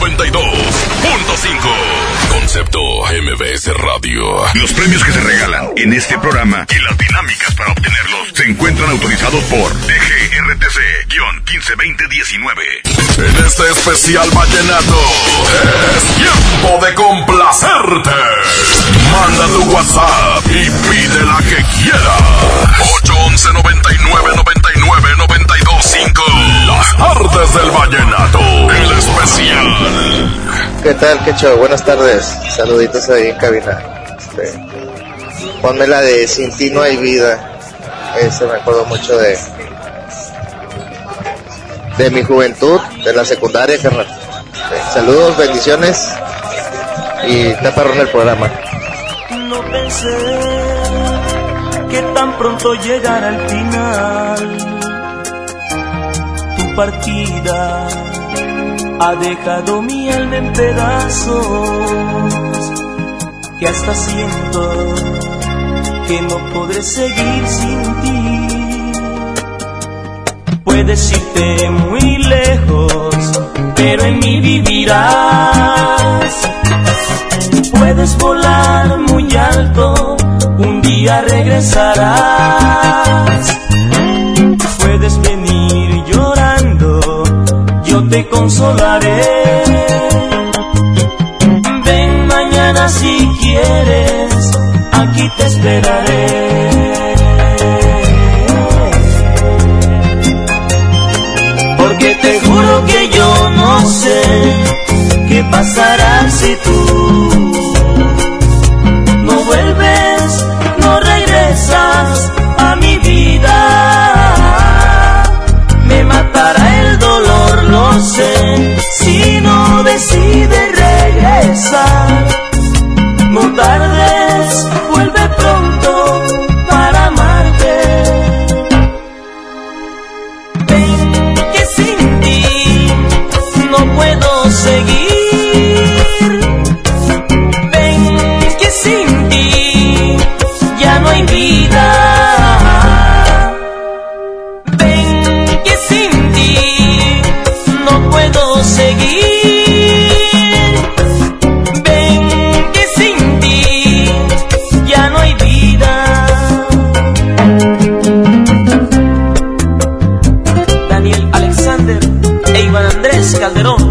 92.5. Concepto MBS Radio. Los premios que se regalan en este programa y las dinámicas para obtenerlos se encuentran autorizados por DGRTC-152019. En este especial vallenato es tiempo de complacerte. Manda tu WhatsApp y pide la que quieras. 811 99 99 92 5. Las tardes del vallenato. El especial. ¿Qué tal, Quecho? Buenas tardes. Saluditos ahí en cabina. Este, ponme la de Sin ti no hay vida. Ese me acuerdo mucho de de mi juventud, de la secundaria, carnal. Este, saludos, bendiciones y taparrón el programa. No pensé que tan pronto llegara al final. Partida ha dejado mi alma en pedazos. Que hasta siento que no podré seguir sin ti. Puedes irte muy lejos, pero en mí vivirás. Puedes volar muy alto, un día regresarás. Puedes venir te consolaré. Ven mañana si quieres, aquí te esperaré. Porque te juro que yo no sé qué pasará si tú no vuelves, si no decides regresar. No tardes, vuelve pronto para amarte. Ven que sin ti no puedo seguir. Ven que sin ti ya no hay vida. Calderón,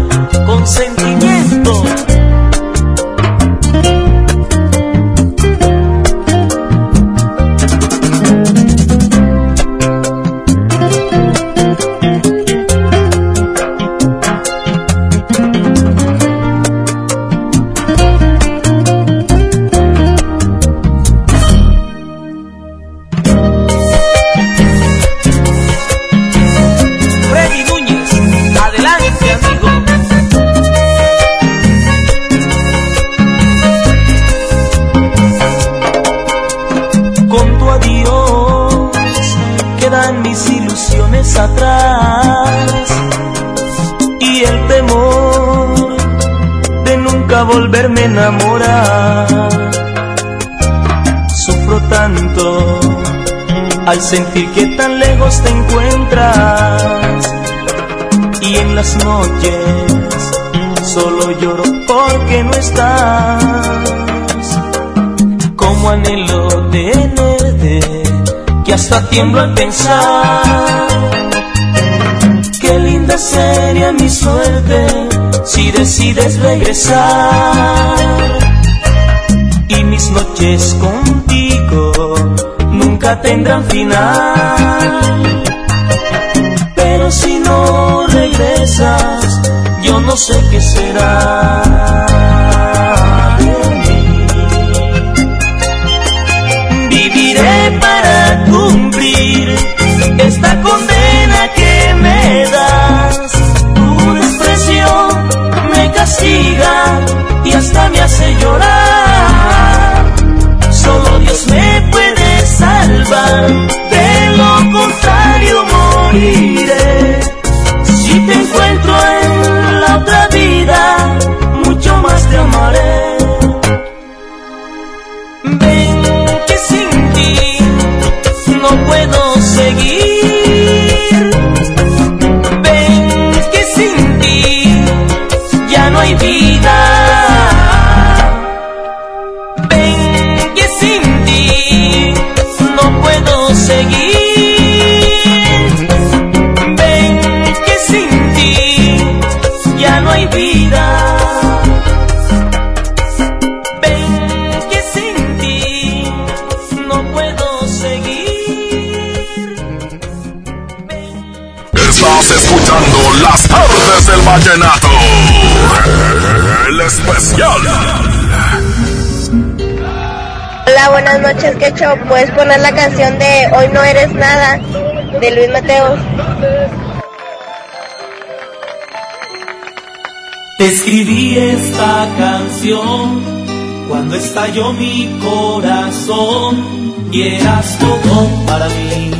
sentir que tan lejos te encuentras. Y en las noches solo lloro porque no estás. Como anhelo tenerte que hasta tiemblo al pensar. Qué linda sería mi suerte si decides regresar. Y mis noches contigo tendrán final. Pero si no regresas, yo no sé qué será. de mí. Viviré para cumplir esta condena que me das. Tu desprecio me castiga y hasta me hace llorar. Solo Dios me de lo contrario moriré. Si te encuentro en la otra vida, mucho más te amaré. Ven que sin ti no puedo seguir. Ven que sin ti ya no hay vida. Las tardes del vallenato. El especial. Hola, buenas noches, Quecho. ¿Puedes poner la canción de Hoy no eres nada de Luis Mateos? Te escribí esta canción cuando estalló mi corazón y eras todo para mí.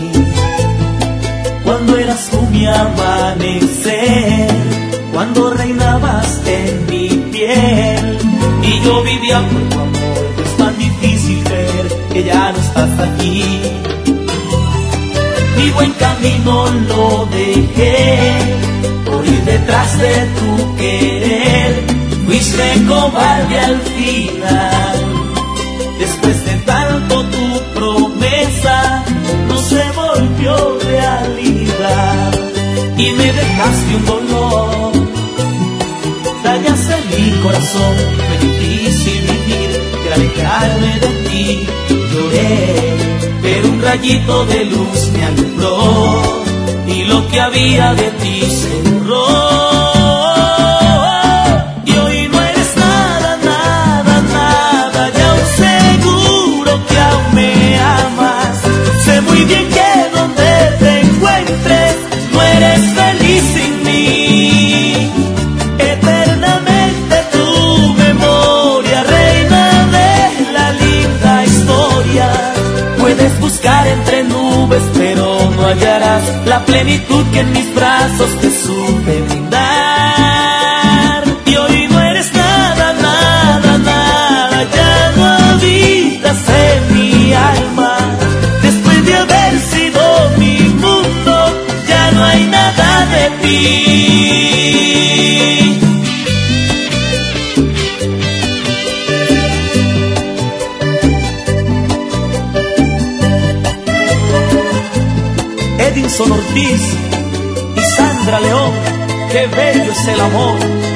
Cuando eras tú mi amanecer, cuando reinabas en mi piel y yo vivía por tu amor, es tan difícil ver que ya no estás aquí. Mi buen camino lo dejé por ir detrás de tu querer. Fuiste cobarde al final. Después de tanto tu promesa no se volvió realidad. Y me dejaste un dolor. Dañaste mi corazón. Fue difícil vivir de alejarme de ti. Lloré, pero un rayito de luz me alumbró y lo que había de ti se entre nubes, pero no hallarás la plenitud que en mis brazos te supe brindar. Y hoy no eres nada, nada, nada, ya no habitas en mi alma. Después de haber sido mi mundo, ya no hay nada de ti. Edinson Ortiz y Sandra León, qué bello es el amor.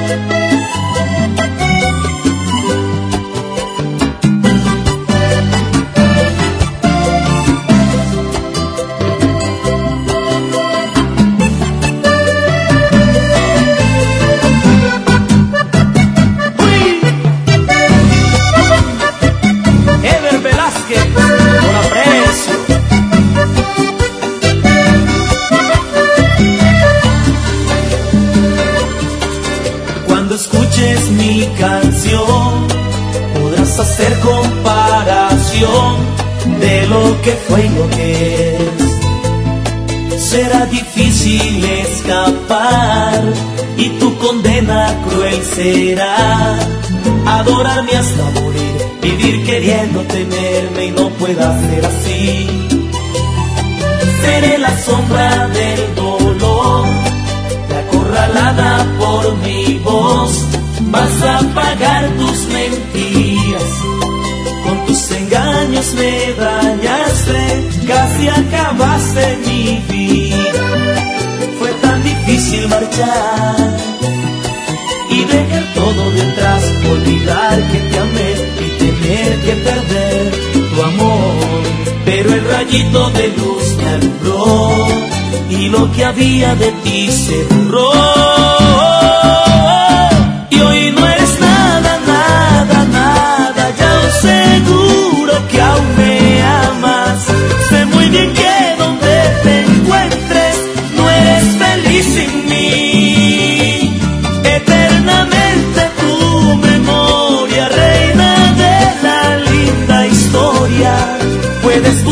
Será adorarme hasta morir, vivir queriendo tenerme y no pueda ser así. Seré la sombra del dolor acorralada por mi voz, vas a pagar tus mentiras. Con tus engaños me dañaste, casi acabaste mi vida. Fue tan difícil marchar todo detrás, olvidar que te amé y tener que perder tu amor. Pero el rayito de luz me alumbró y lo que había de ti se borró. Y hoy no eres nada, nada, nada, ya seguro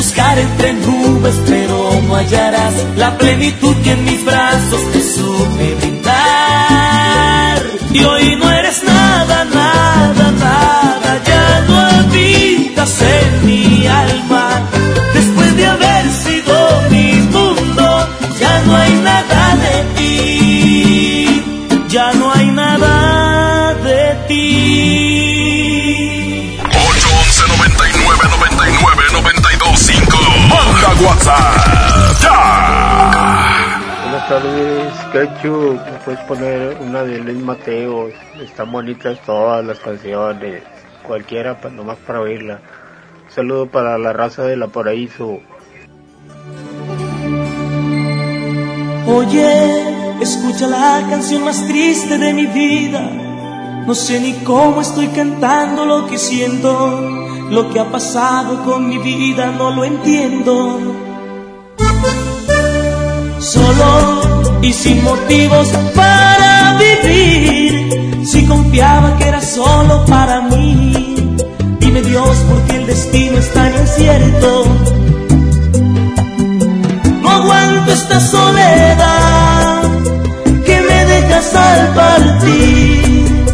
buscar entre nubes, pero no hallarás la plenitud que en mis brazos te supe brindar. Y hoy no eres nada, nada, nada, ya no habitas en mi alma. Después de haber sido mi mundo, ya no hay nada de ti, WhatsApp. Ya. Buenas tardes, Cacho. ¿Me puedes poner una de Luis Mateos? Están bonitas todas las canciones. Cualquiera, nomás para oírla. Saludo para la raza de la Paraíso. Oye, Escucha la canción más triste de mi vida. No sé ni cómo estoy cantando lo que siento. Lo que ha pasado con mi vida no lo entiendo. Solo y sin motivos para vivir. Si confiaba que era solo para mí. Dime Dios porque el destino es tan incierto. No aguanto esta soledad que me dejas al partir.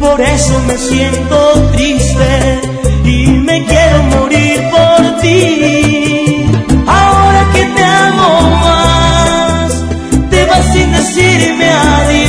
Por eso me siento triste y me quiero morir por ti. Ahora que te amo más, te vas sin decirme adiós,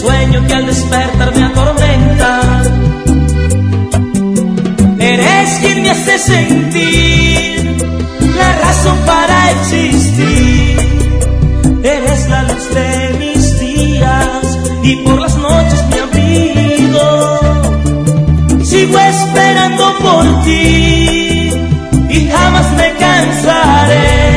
sueño que al despertar me atormenta. Eres quien me hace sentir la razón para existir. Eres la luz de mis días y por las noches mi abrigo. Sigo esperando por ti y jamás me cansaré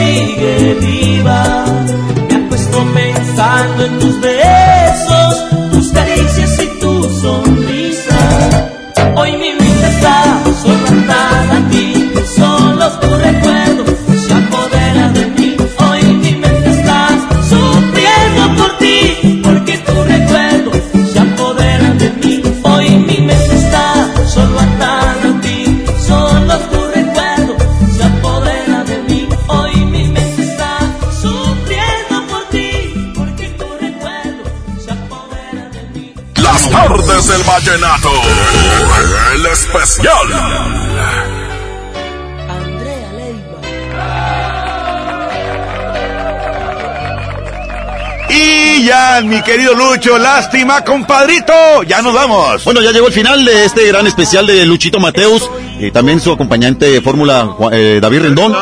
esperanza aún vallenato. El especial. Y ya, mi querido Lucho, lástima, compadrito. Ya nos vamos. Bueno, ya llegó el final de este gran especial de Luchito Mateus. Y también su acompañante de Fórmula, eh, David Rendón.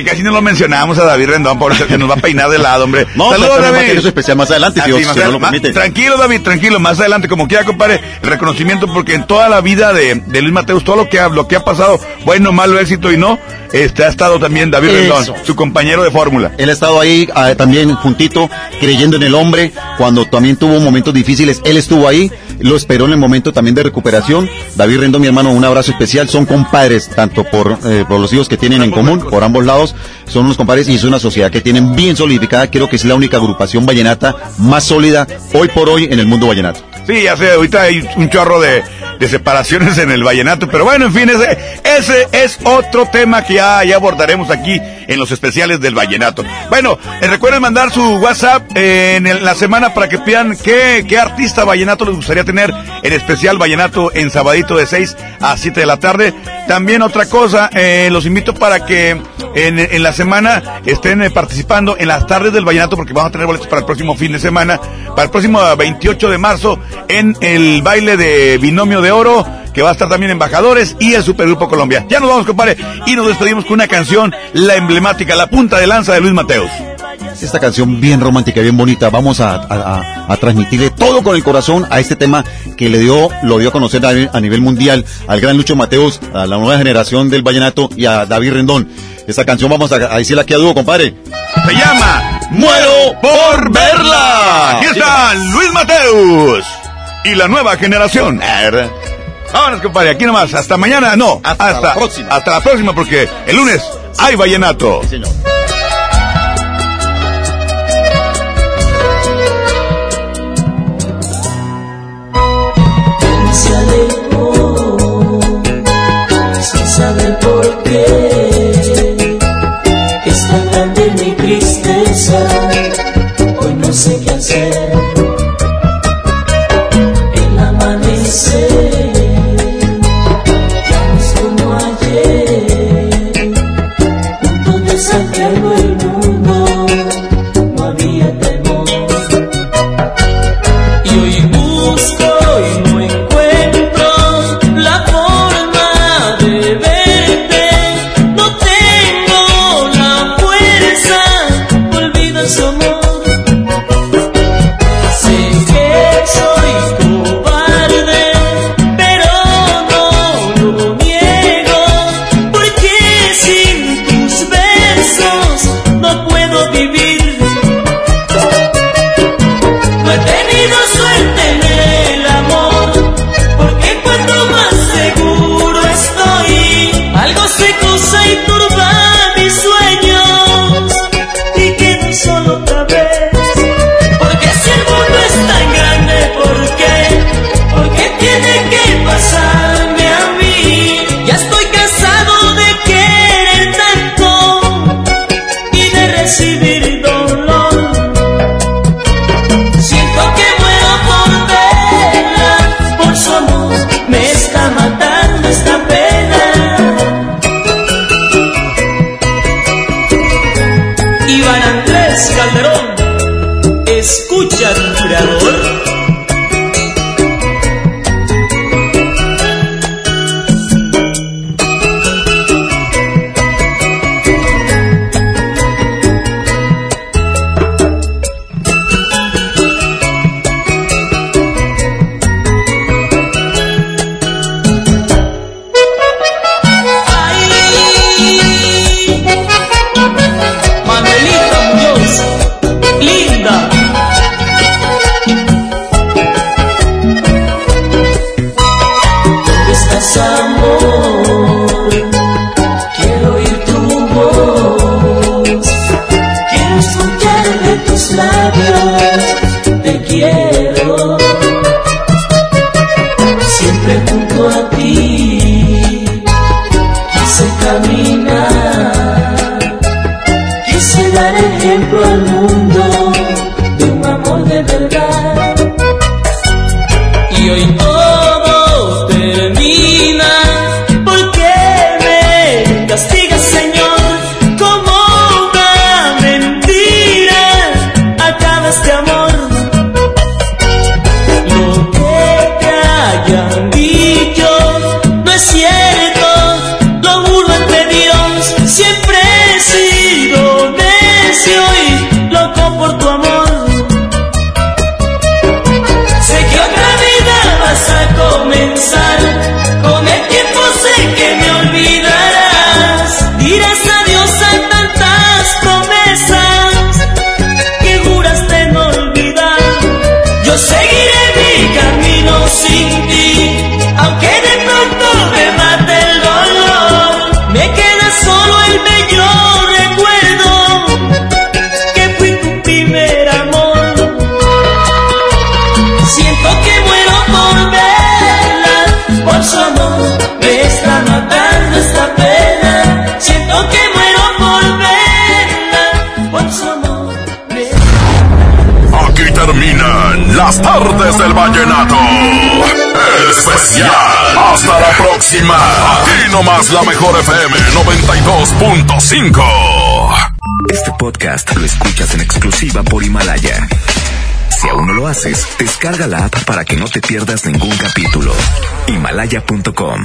No, que, casi no lo mencionamos a David Rendón, por que nos va a peinar de lado, hombre. No, Saludos, David. especial más adelante, Ah, si Dios- sí, más si Dios lo adelante. permite. Tranquilo, David, tranquilo, más adelante, como quiera, compadre, el reconocimiento, porque en toda la vida de, de Luis Mateus, todo lo que ha, lo que ha pasado, bueno, malo, éxito y no, este ha estado también David Eso. Rendón, su compañero de fórmula. Él ha estado ahí ah, también juntito, creyendo en el hombre, cuando también tuvo momentos difíciles, él estuvo ahí. Lo esperó en el momento también de recuperación. David Rendón, mi hermano, un abrazo especial. Son compadres, tanto por, eh, por los hijos que tienen en común, por ambos lados. Son unos compadres y es una sociedad que tienen bien solidificada. Creo que es la única agrupación vallenata más sólida hoy por hoy en el mundo vallenato. Sí, ya sé, ahorita hay un chorro de, de separaciones en el vallenato, pero bueno, en fin, ese, ese es otro tema que ya, abordaremos aquí en los especiales del vallenato. Bueno, eh, recuerden mandar su WhatsApp eh, en la semana para que pidan qué, qué artista vallenato les gustaría tener en especial vallenato en sabadito de 6 a 7 de la tarde. También otra cosa, eh, los invito para que en, en la semana estén eh, participando en las tardes del vallenato porque vamos a tener boletos para el próximo fin de semana, para el próximo 28 de marzo en el baile de Binomio de Oro que va a estar también Embajadores y el Supergrupo Colombia. Ya nos vamos, compadre, y nos despedimos con una canción, la emblemática, la punta de lanza de Luis Mateos. Esta canción bien romántica, bien bonita. Vamos a, a- a- a transmitirle todo con el corazón a este tema que le dio, lo dio a conocer a, a nivel mundial al gran Lucho Mateos, a la nueva generación del vallenato y a David Rendón. Esta canción vamos a, a decirla aquí a dúo, compadre. Se llama Muero por verla. Aquí está Luis Mateus y la nueva generación. Vámonos, compadre, aquí nomás. Hasta mañana, no. Hasta, la próxima. Hasta la próxima, porque el lunes hay vallenato. se alejó sin saber por qué. Es tan grande mi tristeza, hoy no sé qué hacer. Calderón, escucha tu Próxima. Aquí nomás la mejor FM 92.5. Este podcast lo escuchas en exclusiva por Himalaya. Si aún no lo haces, descarga la app para que no te pierdas ningún capítulo. Himalaya.com